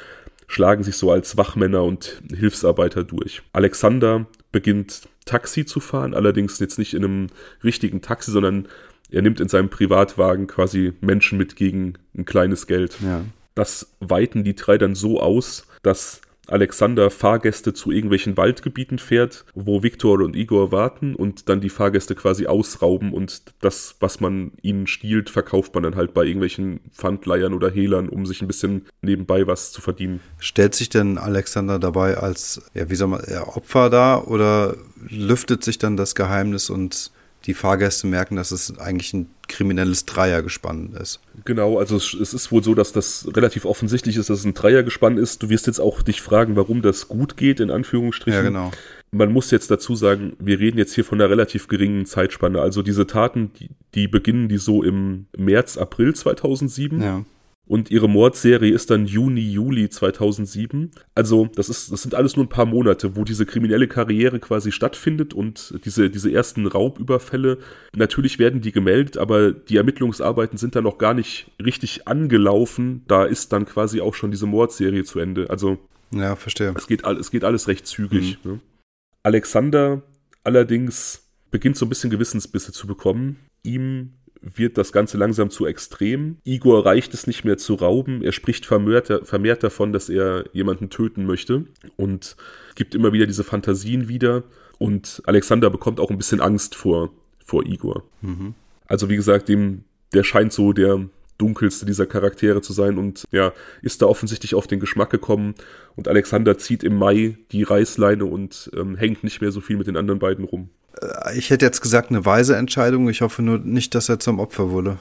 schlagen sich so als Wachmänner und Hilfsarbeiter durch. Alexander beginnt Taxi zu fahren, allerdings jetzt nicht in einem richtigen Taxi, sondern er nimmt in seinem Privatwagen quasi Menschen mit gegen ein kleines Geld. Ja. Das weiten die drei dann so aus, dass Alexander Fahrgäste zu irgendwelchen Waldgebieten fährt, wo Viktor und Igor warten und dann die Fahrgäste quasi ausrauben und das, was man ihnen stiehlt, verkauft man dann halt bei irgendwelchen Pfandleiern oder Hehlern, um sich ein bisschen nebenbei was zu verdienen. Stellt sich denn Alexander dabei als, ja, wie soll man, Opfer da oder lüftet sich dann das Geheimnis und die Fahrgäste merken, dass es eigentlich ein kriminelles Dreiergespann ist. Genau, also es, es, ist wohl so, dass das relativ offensichtlich ist, dass es ein Dreiergespann ist. Du wirst jetzt auch dich fragen, warum das gut geht, in Anführungsstrichen. Ja, genau. Man muss jetzt dazu sagen, wir reden jetzt hier von einer relativ geringen Zeitspanne. Also diese Taten, die, die beginnen die so im März, April 2007. Ja. Und ihre Mordserie ist dann Juni, Juli 2007. Also, das, ist, das sind alles nur ein paar Monate, wo diese kriminelle Karriere quasi stattfindet und diese, diese ersten Raubüberfälle. Natürlich werden die gemeldet, aber die Ermittlungsarbeiten sind dann noch gar nicht richtig angelaufen. Da ist dann quasi auch schon diese Mordserie zu Ende. Also, ja, verstehe. Es geht, es geht alles recht zügig. Mhm. Ne? Alexander allerdings beginnt so ein bisschen Gewissensbisse zu bekommen. Ihm wird das Ganze langsam zu extrem. Igor reicht es nicht mehr zu rauben. Er spricht vermehrt, vermehrt davon, dass er jemanden töten möchte und gibt immer wieder diese Fantasien wieder. Und Alexander bekommt auch ein bisschen Angst vor, vor Igor. Mhm. Also wie gesagt, dem, der scheint so der dunkelste dieser Charaktere zu sein und ja, ist da offensichtlich auf den Geschmack gekommen. Und Alexander zieht im Mai die Reißleine und ähm, hängt nicht mehr so viel mit den anderen beiden rum. Äh, ich hätte jetzt gesagt, eine weise Entscheidung. Ich hoffe nur nicht, dass er zum Opfer wurde.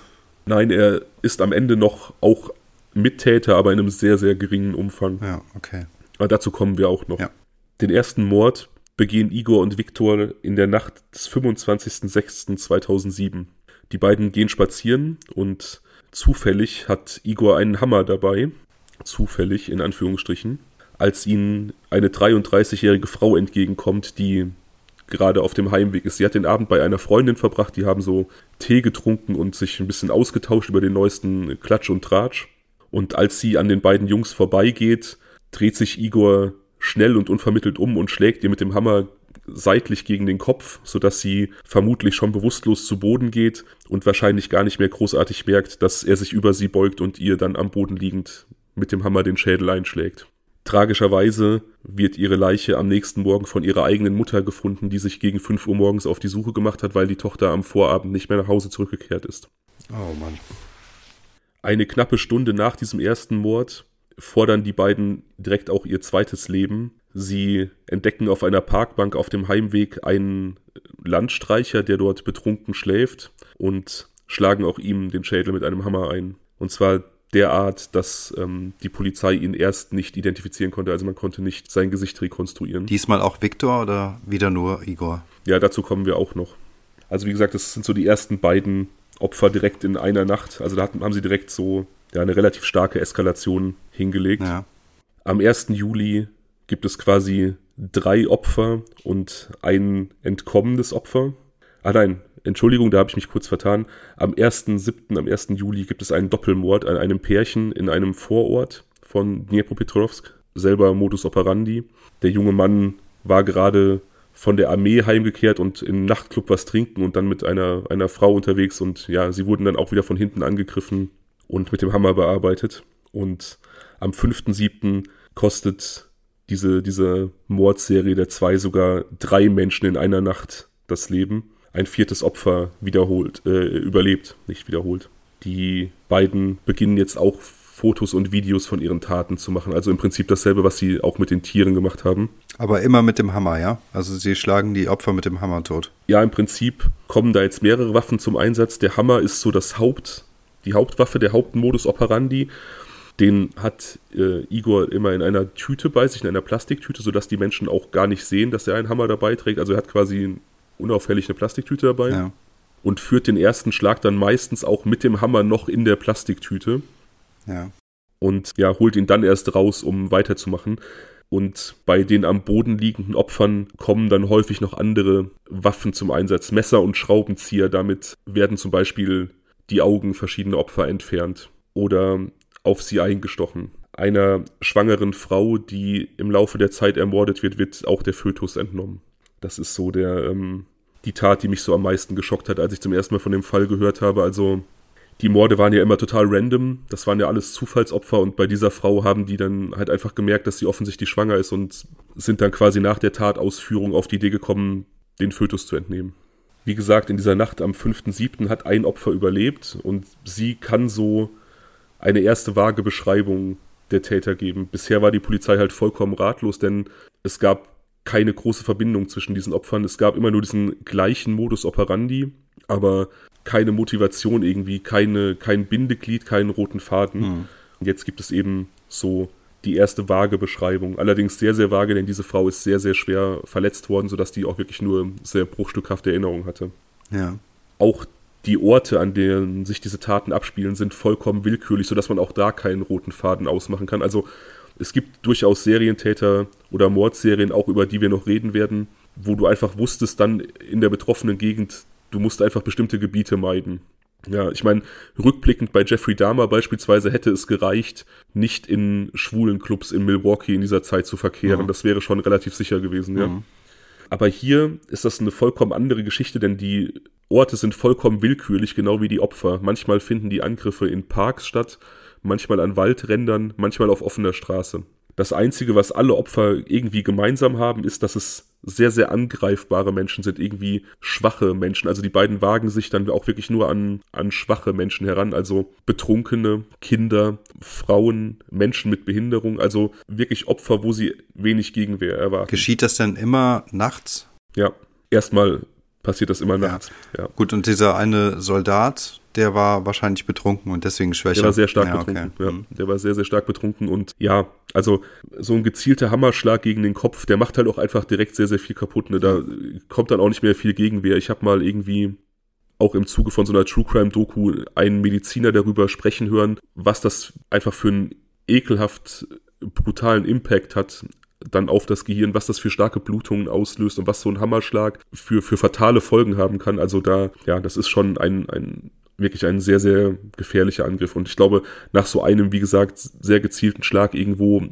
Nein, er ist am Ende noch auch Mittäter, aber in einem sehr, sehr geringen Umfang. Ja, okay. Aber dazu kommen wir auch noch. Ja. Den ersten Mord begehen Igor und Viktor in der Nacht des 25.06.2007. Die beiden gehen spazieren und zufällig hat Igor einen Hammer dabei. Zufällig, in Anführungsstrichen. Als ihnen eine 33-jährige Frau entgegenkommt, die gerade auf dem Heimweg ist. Sie hat den Abend bei einer Freundin verbracht, die haben so Tee getrunken und sich ein bisschen ausgetauscht über den neuesten Klatsch und Tratsch. Und als sie an den beiden Jungs vorbeigeht, dreht sich Igor schnell und unvermittelt um und schlägt ihr mit dem Hammer seitlich gegen den Kopf, sodass sie vermutlich schon bewusstlos zu Boden geht und wahrscheinlich gar nicht mehr großartig merkt, dass er sich über sie beugt und ihr dann am Boden liegend mit dem Hammer den Schädel einschlägt. Tragischerweise wird ihre Leiche am nächsten Morgen von ihrer eigenen Mutter gefunden, die sich gegen 5 Uhr morgens auf die Suche gemacht hat, weil die Tochter am Vorabend nicht mehr nach Hause zurückgekehrt ist. Oh Mann. Eine knappe Stunde nach diesem ersten Mord fordern die beiden direkt auch ihr zweites Leben. Sie entdecken auf einer Parkbank auf dem Heimweg einen Landstreicher, der dort betrunken schläft und schlagen auch ihm den Schädel mit einem Hammer ein. Und zwar derart, dass ähm, die Polizei ihn erst nicht identifizieren konnte. Also man konnte nicht sein Gesicht rekonstruieren. Diesmal auch Viktor oder wieder nur Igor? Ja, dazu kommen wir auch noch. Also wie gesagt, das sind so die ersten beiden Opfer direkt in einer Nacht. Also da haben sie direkt so ja, eine relativ starke Eskalation hingelegt. Ja. Am 1. Juli gibt es quasi drei Opfer und ein entkommendes Opfer. Ah nein, Entschuldigung, da habe ich mich kurz vertan. Am 1.7., am 1. Juli gibt es einen Doppelmord an einem Pärchen in einem Vorort von Dnipropetrovsk. Selber Modus operandi. Der junge Mann war gerade von der Armee heimgekehrt und im Nachtclub was trinken und dann mit einer, einer Frau unterwegs und ja, sie wurden dann auch wieder von hinten angegriffen und mit dem Hammer bearbeitet. Und am 5.7. kostet diese, diese Mordserie der zwei sogar drei Menschen in einer Nacht das Leben. Ein viertes Opfer wiederholt, äh, überlebt, nicht wiederholt. Die beiden beginnen jetzt auch Fotos und Videos von ihren Taten zu machen. Also im Prinzip dasselbe, was sie auch mit den Tieren gemacht haben. Aber immer mit dem Hammer, ja? Also sie schlagen die Opfer mit dem Hammer tot. Ja, im Prinzip kommen da jetzt mehrere Waffen zum Einsatz. Der Hammer ist so das Haupt, die Hauptwaffe, der Hauptmodus operandi. Den hat äh, Igor immer in einer Tüte bei sich, in einer Plastiktüte, sodass die Menschen auch gar nicht sehen, dass er einen Hammer dabei trägt. Also er hat quasi unauffällig eine Plastiktüte dabei. Ja. Und führt den ersten Schlag dann meistens auch mit dem Hammer noch in der Plastiktüte. Ja. Und ja, holt ihn dann erst raus, um weiterzumachen. Und bei den am Boden liegenden Opfern kommen dann häufig noch andere Waffen zum Einsatz. Messer und Schraubenzieher. Damit werden zum Beispiel die Augen verschiedener Opfer entfernt. Oder auf sie eingestochen. Einer schwangeren Frau, die im Laufe der Zeit ermordet wird, wird auch der Fötus entnommen. Das ist so der, ähm, die Tat, die mich so am meisten geschockt hat, als ich zum ersten Mal von dem Fall gehört habe. Also die Morde waren ja immer total random. Das waren ja alles Zufallsopfer und bei dieser Frau haben die dann halt einfach gemerkt, dass sie offensichtlich schwanger ist und sind dann quasi nach der Tatausführung auf die Idee gekommen, den Fötus zu entnehmen. Wie gesagt, in dieser Nacht am 5.7. hat ein Opfer überlebt und sie kann so eine erste vage Beschreibung der Täter geben. Bisher war die Polizei halt vollkommen ratlos, denn es gab keine große Verbindung zwischen diesen Opfern. Es gab immer nur diesen gleichen Modus operandi, aber keine Motivation irgendwie, keine, kein Bindeglied, keinen roten Faden. Mhm. Und jetzt gibt es eben so die erste vage Beschreibung. Allerdings sehr, sehr vage, denn diese Frau ist sehr, sehr schwer verletzt worden, sodass die auch wirklich nur sehr bruchstückhafte Erinnerungen hatte. Ja. Auch die Orte, an denen sich diese Taten abspielen, sind vollkommen willkürlich, sodass man auch da keinen roten Faden ausmachen kann. Also es gibt durchaus Serientäter oder Mordserien, auch über die wir noch reden werden, wo du einfach wusstest dann in der betroffenen Gegend, du musst einfach bestimmte Gebiete meiden. Ja, ich meine, rückblickend bei Jeffrey Dahmer beispielsweise hätte es gereicht, nicht in schwulen Clubs in Milwaukee in dieser Zeit zu verkehren. Mhm. Das wäre schon relativ sicher gewesen, ja. Mhm. Aber hier ist das eine vollkommen andere Geschichte, denn die Orte sind vollkommen willkürlich, genau wie die Opfer. Manchmal finden die Angriffe in Parks statt, manchmal an Waldrändern, manchmal auf offener Straße. Das Einzige, was alle Opfer irgendwie gemeinsam haben, ist, dass es sehr, sehr angreifbare Menschen sind, irgendwie schwache Menschen. Also die beiden wagen sich dann auch wirklich nur an, an schwache Menschen heran, also Betrunkene, Kinder, Frauen, Menschen mit Behinderung, also wirklich Opfer, wo sie wenig Gegenwehr erwarten. Geschieht das denn immer nachts? Ja, erstmal passiert das immer nachts. Ja. ja. Gut, und dieser eine Soldat, der war wahrscheinlich betrunken und deswegen schwächer. Der war sehr stark ja, betrunken. Okay. Ja, mhm. der war sehr, sehr stark betrunken und ja, also so ein gezielter Hammerschlag gegen den Kopf, der macht halt auch einfach direkt sehr, sehr viel kaputt. Ne? Da kommt dann auch nicht mehr viel Gegenwehr. Ich habe mal irgendwie auch im Zuge von so einer True Crime Doku einen Mediziner darüber sprechen hören, was das einfach für einen ekelhaft brutalen Impact hat dann auf das Gehirn, was das für starke Blutungen auslöst und was so ein Hammerschlag für, für fatale Folgen haben kann. Also da, ja, das ist schon ein, ein wirklich ein sehr, sehr gefährlicher Angriff. Und ich glaube, nach so einem, wie gesagt, sehr gezielten Schlag irgendwo äh,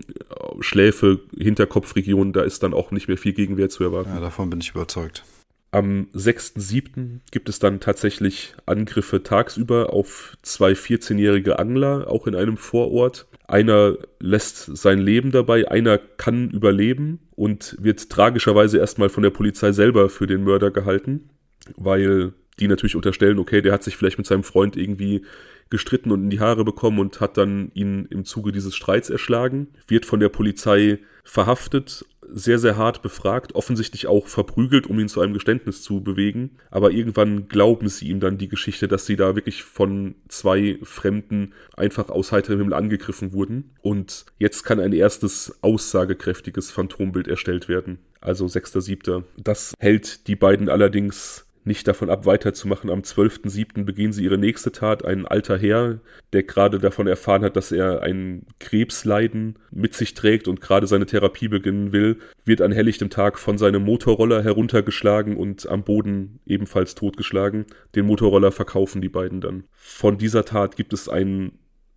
Schläfe, Hinterkopfregion, da ist dann auch nicht mehr viel Gegenwehr zu erwarten. Ja, davon bin ich überzeugt. Am 6.7. gibt es dann tatsächlich Angriffe tagsüber auf zwei 14-jährige Angler, auch in einem Vorort. Einer lässt sein Leben dabei, einer kann überleben und wird tragischerweise erstmal von der Polizei selber für den Mörder gehalten, weil die natürlich unterstellen, okay, der hat sich vielleicht mit seinem Freund irgendwie gestritten und in die Haare bekommen und hat dann ihn im Zuge dieses Streits erschlagen, wird von der Polizei verhaftet, sehr, sehr hart befragt, offensichtlich auch verprügelt, um ihn zu einem Geständnis zu bewegen. Aber irgendwann glauben sie ihm dann die Geschichte, dass sie da wirklich von zwei Fremden einfach aus heiterem Himmel angegriffen wurden. Und jetzt kann ein erstes aussagekräftiges Phantombild erstellt werden. Also 6.7. Das hält die beiden allerdings nicht davon ab, weiterzumachen. Am 12.07. beginnen sie ihre nächste Tat. Ein alter Herr, der gerade davon erfahren hat, dass er ein Krebsleiden mit sich trägt und gerade seine Therapie beginnen will, wird an helllichtem Tag von seinem Motorroller heruntergeschlagen und am Boden ebenfalls totgeschlagen. Den Motorroller verkaufen die beiden dann. Von dieser Tat gibt es ein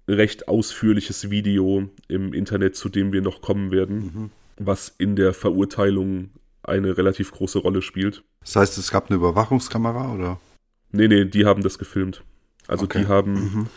recht ausführliches Video im Internet, zu dem wir noch kommen werden, mhm. was in der Verurteilung eine relativ große Rolle spielt. Das heißt, es gab eine Überwachungskamera oder? Nee, nee, die haben das gefilmt. Also okay. die haben, mhm.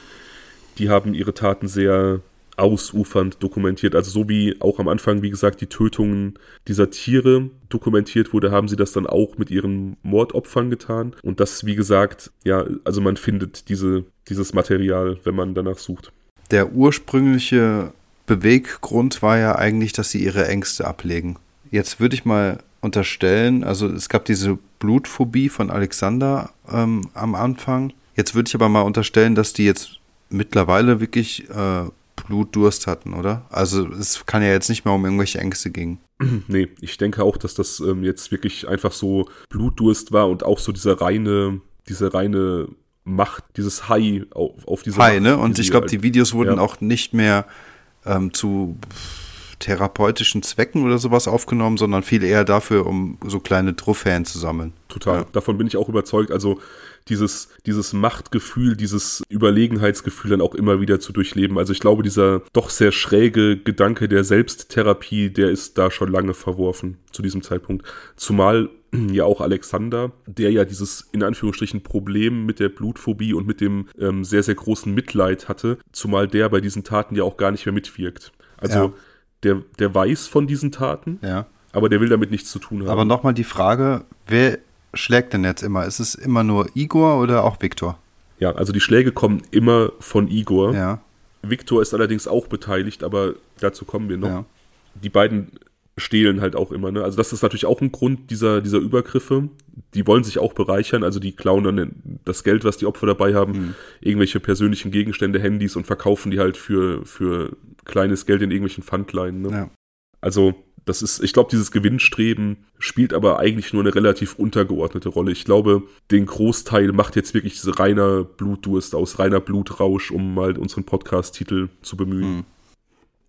die haben ihre Taten sehr ausufernd dokumentiert. Also so wie auch am Anfang, wie gesagt, die Tötungen dieser Tiere dokumentiert wurde, haben sie das dann auch mit ihren Mordopfern getan. Und das, wie gesagt, ja, also man findet diese, dieses Material, wenn man danach sucht. Der ursprüngliche Beweggrund war ja eigentlich, dass sie ihre Ängste ablegen. Jetzt würde ich mal unterstellen, also es gab diese Blutphobie von Alexander ähm, am Anfang. Jetzt würde ich aber mal unterstellen, dass die jetzt mittlerweile wirklich äh, Blutdurst hatten, oder? Also es kann ja jetzt nicht mehr um irgendwelche Ängste gehen. Nee, ich denke auch, dass das ähm, jetzt wirklich einfach so Blutdurst war und auch so diese reine, diese reine Macht, dieses High auf, auf diese High, Macht, ne? Und ich glaube, die Videos wurden ja. auch nicht mehr ähm, zu therapeutischen Zwecken oder sowas aufgenommen, sondern viel eher dafür, um so kleine Trophäen zu sammeln. Total. Ja. Davon bin ich auch überzeugt. Also dieses, dieses Machtgefühl, dieses Überlegenheitsgefühl dann auch immer wieder zu durchleben. Also ich glaube, dieser doch sehr schräge Gedanke der Selbsttherapie, der ist da schon lange verworfen zu diesem Zeitpunkt. Zumal ja auch Alexander, der ja dieses in Anführungsstrichen Problem mit der Blutphobie und mit dem ähm, sehr, sehr großen Mitleid hatte, zumal der bei diesen Taten ja auch gar nicht mehr mitwirkt. Also ja. Der, der weiß von diesen Taten, ja. aber der will damit nichts zu tun haben. Aber nochmal die Frage, wer schlägt denn jetzt immer? Ist es immer nur Igor oder auch Viktor? Ja, also die Schläge kommen immer von Igor. Ja. Viktor ist allerdings auch beteiligt, aber dazu kommen wir noch. Ja. Die beiden stehlen halt auch immer. Ne? Also das ist natürlich auch ein Grund dieser, dieser Übergriffe. Die wollen sich auch bereichern, also die klauen dann das Geld, was die Opfer dabei haben, mhm. irgendwelche persönlichen Gegenstände, Handys und verkaufen die halt für, für kleines Geld in irgendwelchen Pfandleihen. Ne? Ja. Also das ist, ich glaube, dieses Gewinnstreben spielt aber eigentlich nur eine relativ untergeordnete Rolle. Ich glaube, den Großteil macht jetzt wirklich reiner Blutdurst aus, reiner Blutrausch, um mal unseren Podcast-Titel zu bemühen. Mhm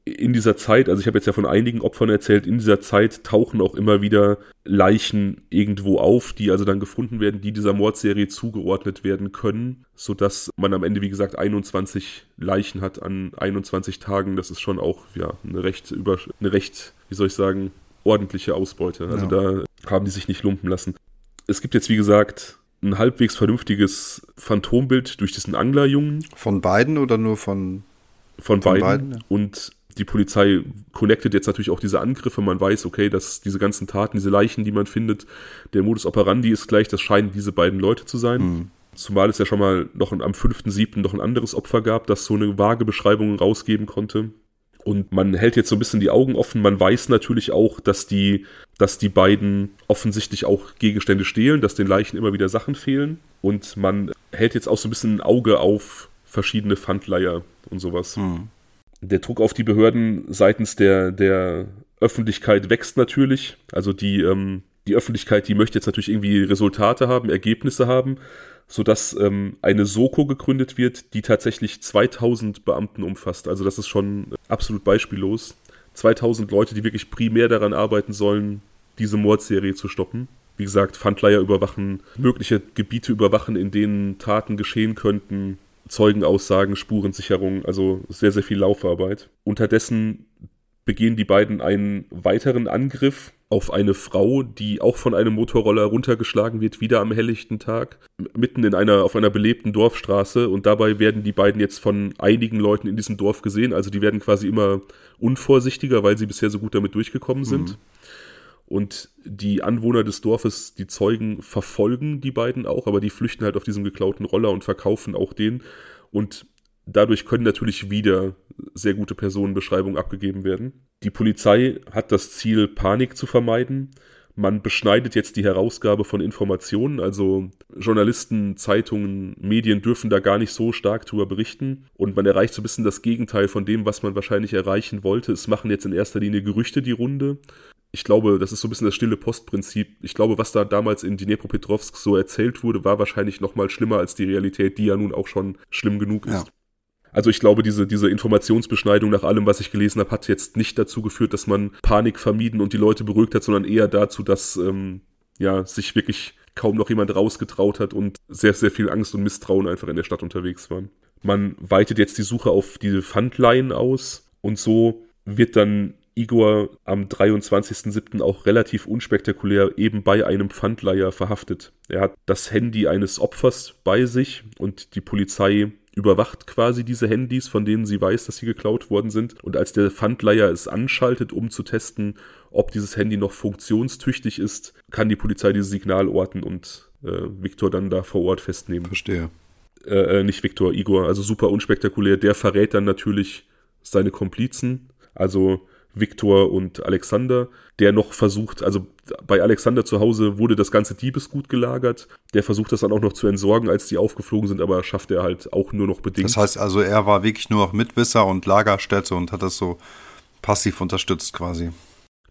in dieser Zeit, also ich habe jetzt ja von einigen Opfern erzählt, in dieser Zeit tauchen auch immer wieder Leichen irgendwo auf, die also dann gefunden werden, die dieser Mordserie zugeordnet werden können, sodass man am Ende, wie gesagt, 21 Leichen hat an 21 Tagen. Das ist schon auch ja, eine recht, über, eine recht, wie soll ich sagen, ordentliche Ausbeute. Also ja. da haben die sich nicht lumpen lassen. Es gibt jetzt, wie gesagt, ein halbwegs vernünftiges Phantombild durch diesen Anglerjungen. Von beiden oder nur von von, von beiden. beiden ja. Und die Polizei connectet jetzt natürlich auch diese Angriffe. Man weiß, okay, dass diese ganzen Taten, diese Leichen, die man findet, der Modus operandi ist gleich, das scheinen diese beiden Leute zu sein. Mhm. Zumal es ja schon mal noch am 5.7. noch ein anderes Opfer gab, das so eine vage Beschreibung rausgeben konnte. Und man hält jetzt so ein bisschen die Augen offen. Man weiß natürlich auch, dass die, dass die beiden offensichtlich auch Gegenstände stehlen, dass den Leichen immer wieder Sachen fehlen. Und man hält jetzt auch so ein bisschen ein Auge auf verschiedene Pfandleier und sowas. Mhm der Druck auf die Behörden seitens der, der Öffentlichkeit wächst natürlich. Also die, ähm, die Öffentlichkeit, die möchte jetzt natürlich irgendwie Resultate haben, Ergebnisse haben, sodass ähm, eine Soko gegründet wird, die tatsächlich 2000 Beamten umfasst. Also das ist schon absolut beispiellos. 2000 Leute, die wirklich primär daran arbeiten sollen, diese Mordserie zu stoppen. Wie gesagt, Pfandleier überwachen, mögliche Gebiete überwachen, in denen Taten geschehen könnten, Zeugenaussagen, Spurensicherung, also sehr, sehr viel Laufarbeit. Unterdessen begehen die beiden einen weiteren Angriff auf eine Frau, die auch von einem Motorroller runtergeschlagen wird, wieder am helllichten Tag, mitten in einer, auf einer belebten Dorfstraße und dabei werden die beiden jetzt von einigen Leuten in diesem Dorf gesehen, also die werden quasi immer unvorsichtiger, weil sie bisher so gut damit durchgekommen sind. Mhm. Und die Anwohner des Dorfes, die Zeugen, verfolgen die beiden auch, aber die flüchten halt auf diesem geklauten Roller und verkaufen auch den. Und dadurch können natürlich wieder sehr gute Personenbeschreibungen abgegeben werden. Die Polizei hat das Ziel, Panik zu vermeiden. Man beschneidet jetzt die Herausgabe von Informationen, also Journalisten, Zeitungen, Medien dürfen da gar nicht so stark drüber berichten und man erreicht so ein bisschen das Gegenteil von dem, was man wahrscheinlich erreichen wollte. Es machen jetzt in erster Linie Gerüchte die Runde ich glaube, das ist so ein bisschen das stille Postprinzip. Ich glaube, was da damals in Dnepropetrovsk so erzählt wurde, war wahrscheinlich noch mal schlimmer als die Realität, die ja nun auch schon schlimm genug ist. Ja. Also ich glaube, diese, diese Informationsbeschneidung nach allem, was ich gelesen habe, hat jetzt nicht dazu geführt, dass man Panik vermieden und die Leute beruhigt hat, sondern eher dazu, dass ähm, ja, sich wirklich kaum noch jemand rausgetraut hat und sehr, sehr viel Angst und Misstrauen einfach in der Stadt unterwegs waren. Man weitet jetzt die Suche auf diese Pfandleihen aus und so wird dann Igor am 23.07. auch relativ unspektakulär eben bei einem Pfandleiher verhaftet. Er hat das Handy eines Opfers bei sich und die Polizei überwacht quasi diese Handys, von denen sie weiß, dass sie geklaut worden sind. Und als der Pfandleiher es anschaltet, um zu testen, ob dieses Handy noch funktionstüchtig ist, kann die Polizei dieses Signal orten und äh, Viktor dann da vor Ort festnehmen. Verstehe. Äh, äh nicht Viktor, Igor, also super unspektakulär. Der verrät dann natürlich seine Komplizen, also Viktor und Alexander, der noch versucht, also bei Alexander zu Hause wurde das ganze Diebesgut gelagert. Der versucht das dann auch noch zu entsorgen, als die aufgeflogen sind, aber schafft er halt auch nur noch bedingt. Das heißt also, er war wirklich nur noch Mitwisser und Lagerstätte und hat das so passiv unterstützt quasi.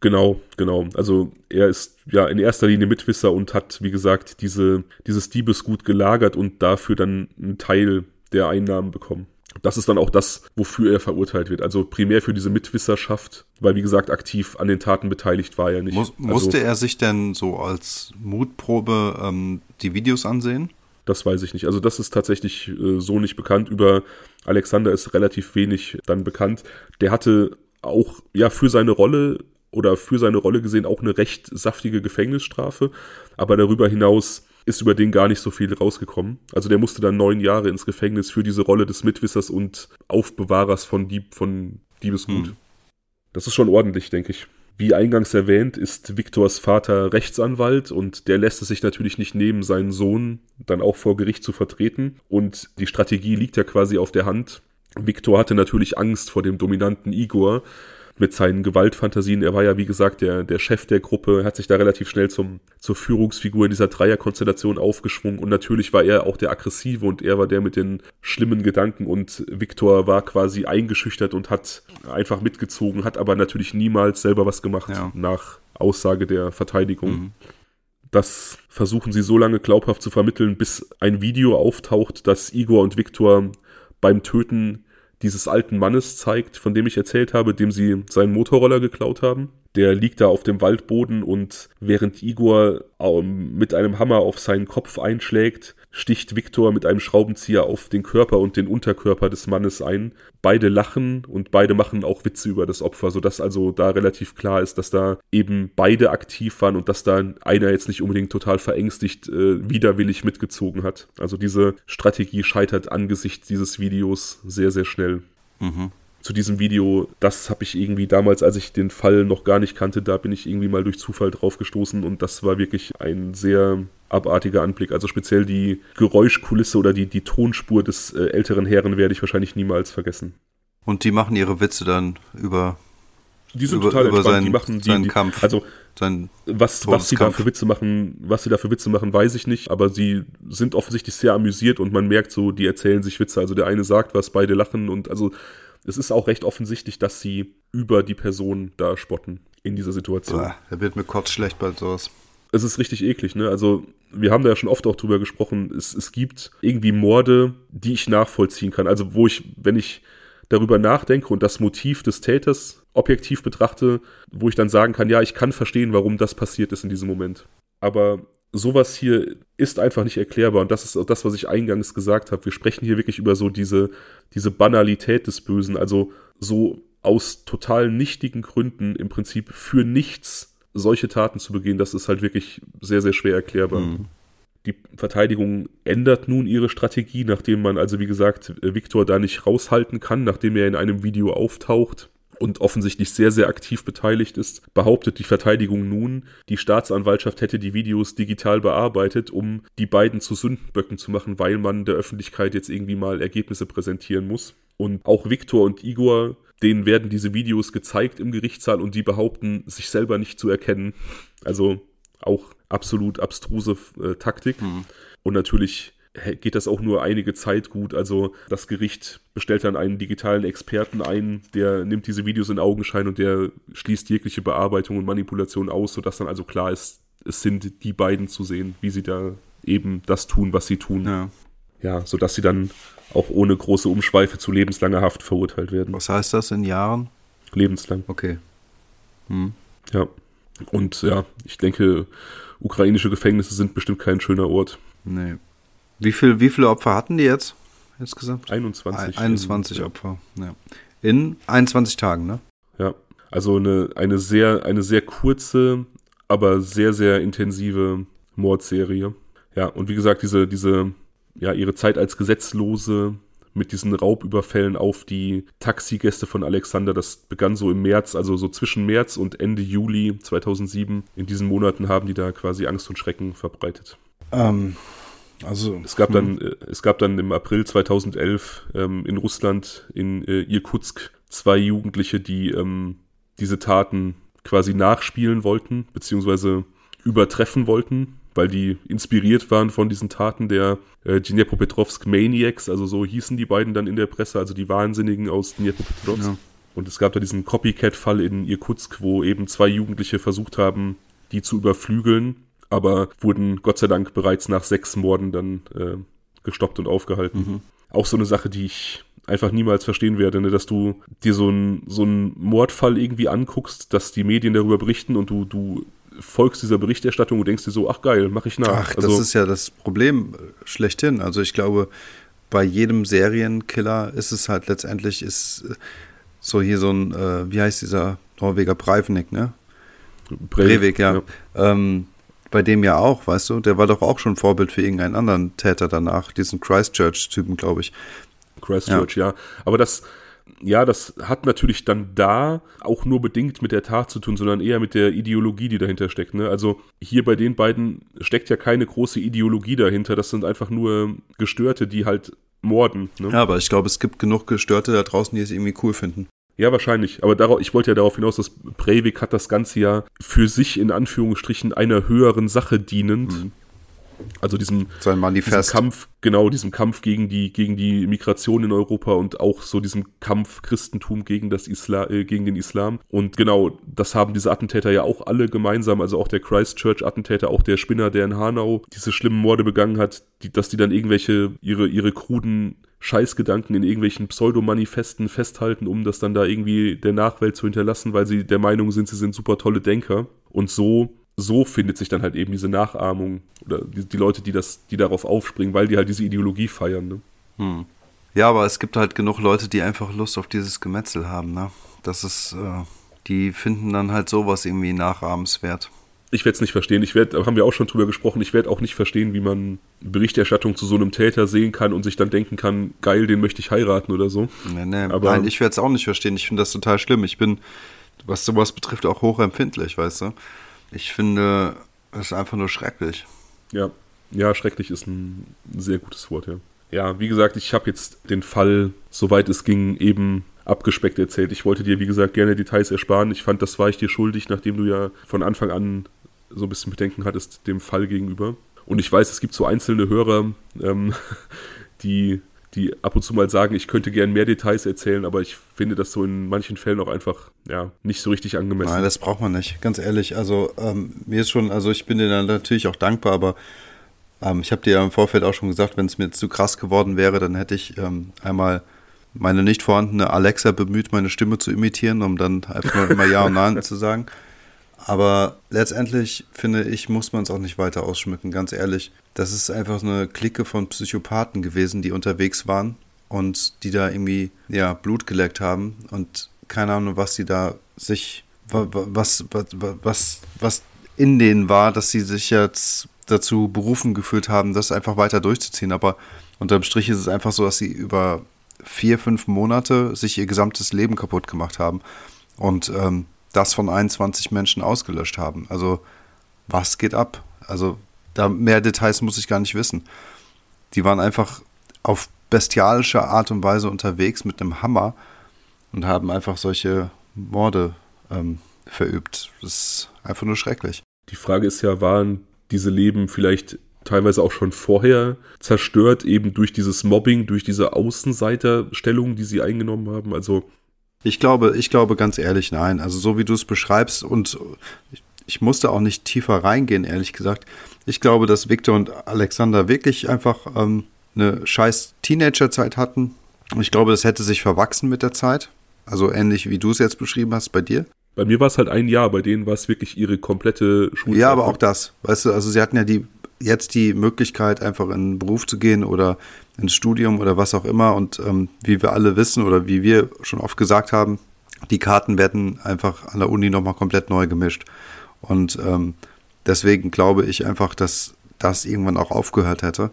Genau, genau. Also er ist ja in erster Linie Mitwisser und hat, wie gesagt, diese, dieses Diebesgut gelagert und dafür dann einen Teil der Einnahmen bekommen. Das ist dann auch das, wofür er verurteilt wird. Also primär für diese Mitwisserschaft, weil wie gesagt, aktiv an den Taten beteiligt war er nicht. Muss, also, musste er sich denn so als Mutprobe ähm, die Videos ansehen? Das weiß ich nicht. Also das ist tatsächlich äh, so nicht bekannt. Über Alexander ist relativ wenig dann bekannt. Der hatte auch ja für seine Rolle oder für seine Rolle gesehen auch eine recht saftige Gefängnisstrafe. Aber darüber hinaus ist über den gar nicht so viel rausgekommen. Also der musste dann neun Jahre ins Gefängnis für diese Rolle des Mitwissers und Aufbewahrers von, Dieb, von Diebesgut. Hm. Das ist schon ordentlich, denke ich. Wie eingangs erwähnt, ist Viktors Vater Rechtsanwalt und der lässt es sich natürlich nicht nehmen, seinen Sohn dann auch vor Gericht zu vertreten. Und die Strategie liegt ja quasi auf der Hand. Viktor hatte natürlich Angst vor dem dominanten Igor, mit seinen Gewaltfantasien. Er war ja, wie gesagt, der, der Chef der Gruppe, hat sich da relativ schnell zum, zur Führungsfigur in dieser Dreierkonstellation aufgeschwungen und natürlich war er auch der Aggressive und er war der mit den schlimmen Gedanken und Viktor war quasi eingeschüchtert und hat einfach mitgezogen, hat aber natürlich niemals selber was gemacht ja. nach Aussage der Verteidigung. Mhm. Das versuchen sie so lange glaubhaft zu vermitteln, bis ein Video auftaucht, das Igor und Viktor beim Töten dieses alten Mannes zeigt, von dem ich erzählt habe, dem sie seinen Motorroller geklaut haben. Der liegt da auf dem Waldboden und während Igor ähm, mit einem Hammer auf seinen Kopf einschlägt, sticht Viktor mit einem Schraubenzieher auf den Körper und den Unterkörper des Mannes ein. Beide lachen und beide machen auch Witze über das Opfer, sodass also da relativ klar ist, dass da eben beide aktiv waren und dass da einer jetzt nicht unbedingt total verängstigt äh, widerwillig mitgezogen hat. Also diese Strategie scheitert angesichts dieses Videos sehr, sehr schnell. Mhm zu diesem Video, das habe ich irgendwie damals, als ich den Fall noch gar nicht kannte, da bin ich irgendwie mal durch Zufall drauf gestoßen und das war wirklich ein sehr abartiger Anblick. Also speziell die Geräuschkulisse oder die, die Tonspur des äh, älteren Herren werde ich wahrscheinlich niemals vergessen. Und die machen ihre Witze dann über die sind über, total entspannt, seinen, die machen die, die, Kampf. Also was, was sie da für Witze machen, was sie da für Witze machen, weiß ich nicht, aber sie sind offensichtlich sehr amüsiert und man merkt so, die erzählen sich Witze. Also der eine sagt was, beide lachen und also es ist auch recht offensichtlich, dass sie über die Person da spotten in dieser Situation. Boah, da wird mir kurz schlecht bei sowas. Es ist richtig eklig, ne? Also, wir haben da ja schon oft auch drüber gesprochen. Es, es gibt irgendwie Morde, die ich nachvollziehen kann. Also, wo ich, wenn ich darüber nachdenke und das Motiv des Täters objektiv betrachte, wo ich dann sagen kann, ja, ich kann verstehen, warum das passiert ist in diesem Moment. Aber sowas hier ist einfach nicht erklärbar. Und das ist auch das, was ich eingangs gesagt habe. Wir sprechen hier wirklich über so diese, diese Banalität des Bösen. Also so aus total nichtigen Gründen im Prinzip für nichts solche Taten zu begehen, das ist halt wirklich sehr, sehr schwer erklärbar. Mhm. Die Verteidigung ändert nun ihre Strategie, nachdem man also, wie gesagt, Viktor da nicht raushalten kann, nachdem er in einem Video auftaucht und offensichtlich sehr, sehr aktiv beteiligt ist, behauptet die Verteidigung nun, die Staatsanwaltschaft hätte die Videos digital bearbeitet, um die beiden zu Sündenböcken zu machen, weil man der Öffentlichkeit jetzt irgendwie mal Ergebnisse präsentieren muss. Und auch Viktor und Igor, denen werden diese Videos gezeigt im Gerichtssaal und die behaupten, sich selber nicht zu erkennen. Also auch absolut abstruse äh, Taktik. Mhm. Und natürlich geht das auch nur einige Zeit gut. Also das Gericht bestellt dann einen digitalen Experten ein, der nimmt diese Videos in Augenschein und der schließt jegliche Bearbeitung und Manipulation aus, sodass dann also klar ist, es sind die beiden zu sehen, wie sie da eben das tun, was sie tun. Ja, ja sodass sie dann auch ohne große Umschweife zu lebenslanger Haft verurteilt werden. Was heißt das in Jahren? Lebenslang. Okay. Hm. Ja. Und ja, ich denke, ukrainische Gefängnisse sind bestimmt kein schöner Ort. Nee. Wie, viel, wie viele Opfer hatten die jetzt insgesamt? 21. 21 in, Opfer, ja. In 21 Tagen, ne? Ja. Also eine, eine, sehr, eine sehr kurze, aber sehr, sehr intensive Mordserie. Ja, und wie gesagt, diese, diese, ja, ihre Zeit als Gesetzlose mit diesen Raubüberfällen auf die Taxigäste von Alexander, das begann so im März, also so zwischen März und Ende Juli 2007. In diesen Monaten haben die da quasi Angst und Schrecken verbreitet. Ähm, also, es gab dann, hm. äh, es gab dann im April 2011 ähm, in Russland, in äh, Irkutsk, zwei Jugendliche, die ähm, diese Taten quasi nachspielen wollten, beziehungsweise übertreffen wollten, weil die inspiriert waren von diesen Taten der äh, Dnepropetrovsk Maniacs, also so hießen die beiden dann in der Presse, also die Wahnsinnigen aus Dnepropetrovsk. Ja. Und es gab da diesen Copycat-Fall in Irkutsk, wo eben zwei Jugendliche versucht haben, die zu überflügeln aber wurden Gott sei Dank bereits nach sechs Morden dann äh, gestoppt und aufgehalten. Mhm. Auch so eine Sache, die ich einfach niemals verstehen werde, ne? dass du dir so einen so Mordfall irgendwie anguckst, dass die Medien darüber berichten und du, du folgst dieser Berichterstattung und denkst dir so, ach geil, mach ich nach. Ach, also, das ist ja das Problem schlechthin. Also ich glaube, bei jedem Serienkiller ist es halt letztendlich ist so hier so ein, äh, wie heißt dieser Norweger Breivnik, ne? Breivik, Breivik ja. ja. Ähm, bei dem ja auch, weißt du, der war doch auch schon Vorbild für irgendeinen anderen Täter danach, diesen Christchurch-Typen, glaube ich. Christchurch, ja. ja. Aber das, ja, das hat natürlich dann da auch nur bedingt mit der Tat zu tun, sondern eher mit der Ideologie, die dahinter steckt. Ne? Also hier bei den beiden steckt ja keine große Ideologie dahinter. Das sind einfach nur Gestörte, die halt morden. Ne? Ja, aber ich glaube, es gibt genug Gestörte da draußen, die es irgendwie cool finden. Ja, wahrscheinlich. Aber darauf, ich wollte ja darauf hinaus, dass Breivik hat das Ganze ja für sich in Anführungsstrichen einer höheren Sache dienend. Mhm. Also diesem, Sein Manifest. diesem Kampf, genau, diesem Kampf gegen die, gegen die Migration in Europa und auch so diesem Kampf Christentum gegen das Islam, äh, gegen den Islam. Und genau, das haben diese Attentäter ja auch alle gemeinsam, also auch der Christchurch-Attentäter, auch der Spinner, der in Hanau diese schlimmen Morde begangen hat, die, dass die dann irgendwelche, ihre, ihre kruden Scheißgedanken in irgendwelchen Pseudomanifesten festhalten, um das dann da irgendwie der Nachwelt zu hinterlassen, weil sie der Meinung sind, sie sind super tolle Denker. Und so, so findet sich dann halt eben diese Nachahmung oder die, die Leute, die das, die darauf aufspringen, weil die halt diese Ideologie feiern. Ne? Hm. Ja, aber es gibt halt genug Leute, die einfach Lust auf dieses Gemetzel haben, ne? Das ist, äh, die finden dann halt sowas irgendwie nachahmenswert ich werde es nicht verstehen. Ich werde, haben wir auch schon drüber gesprochen, ich werde auch nicht verstehen, wie man Berichterstattung zu so einem Täter sehen kann und sich dann denken kann, geil, den möchte ich heiraten oder so. Nee, nee, Aber, nein, ich werde es auch nicht verstehen. Ich finde das total schlimm. Ich bin, was sowas betrifft, auch hochempfindlich, weißt du. Ich finde, es ist einfach nur schrecklich. Ja, ja, schrecklich ist ein sehr gutes Wort, ja. Ja, wie gesagt, ich habe jetzt den Fall, soweit es ging, eben abgespeckt erzählt. Ich wollte dir, wie gesagt, gerne Details ersparen. Ich fand, das war ich dir schuldig, nachdem du ja von Anfang an so ein bisschen Bedenken hattest dem Fall gegenüber. Und ich weiß, es gibt so einzelne Hörer, ähm, die, die ab und zu mal sagen, ich könnte gern mehr Details erzählen, aber ich finde das so in manchen Fällen auch einfach ja, nicht so richtig angemessen. Nein, das braucht man nicht, ganz ehrlich. Also ähm, mir ist schon, also ich bin dir natürlich auch dankbar, aber ähm, ich habe dir ja im Vorfeld auch schon gesagt, wenn es mir zu krass geworden wäre, dann hätte ich ähm, einmal meine nicht vorhandene Alexa bemüht, meine Stimme zu imitieren, um dann einfach nur immer Ja und Nein zu sagen. Aber letztendlich finde ich, muss man es auch nicht weiter ausschmücken, ganz ehrlich. Das ist einfach eine Clique von Psychopathen gewesen, die unterwegs waren und die da irgendwie ja, Blut geleckt haben und keine Ahnung, was sie da sich, was, was, was, was in denen war, dass sie sich jetzt dazu berufen gefühlt haben, das einfach weiter durchzuziehen. Aber unterm Strich ist es einfach so, dass sie über vier, fünf Monate sich ihr gesamtes Leben kaputt gemacht haben. Und ähm, das von 21 Menschen ausgelöscht haben. Also was geht ab? Also da mehr Details muss ich gar nicht wissen. Die waren einfach auf bestialische Art und Weise unterwegs mit einem Hammer und haben einfach solche Morde ähm, verübt. Das ist einfach nur schrecklich. Die Frage ist ja, waren diese Leben vielleicht teilweise auch schon vorher zerstört, eben durch dieses Mobbing, durch diese Außenseiterstellung, die sie eingenommen haben? Also ich glaube, ich glaube ganz ehrlich, nein. Also so wie du es beschreibst und ich, ich musste auch nicht tiefer reingehen, ehrlich gesagt. Ich glaube, dass Victor und Alexander wirklich einfach ähm, eine scheiß Teenagerzeit hatten. Ich glaube, das hätte sich verwachsen mit der Zeit. Also ähnlich wie du es jetzt beschrieben hast bei dir. Bei mir war es halt ein Jahr, bei denen war es wirklich ihre komplette Schulzeit. Ja, aber auch das. Weißt du, also sie hatten ja die jetzt die Möglichkeit, einfach in einen Beruf zu gehen oder ins Studium oder was auch immer. Und ähm, wie wir alle wissen oder wie wir schon oft gesagt haben, die Karten werden einfach an der Uni nochmal komplett neu gemischt. Und ähm, deswegen glaube ich einfach, dass das irgendwann auch aufgehört hätte.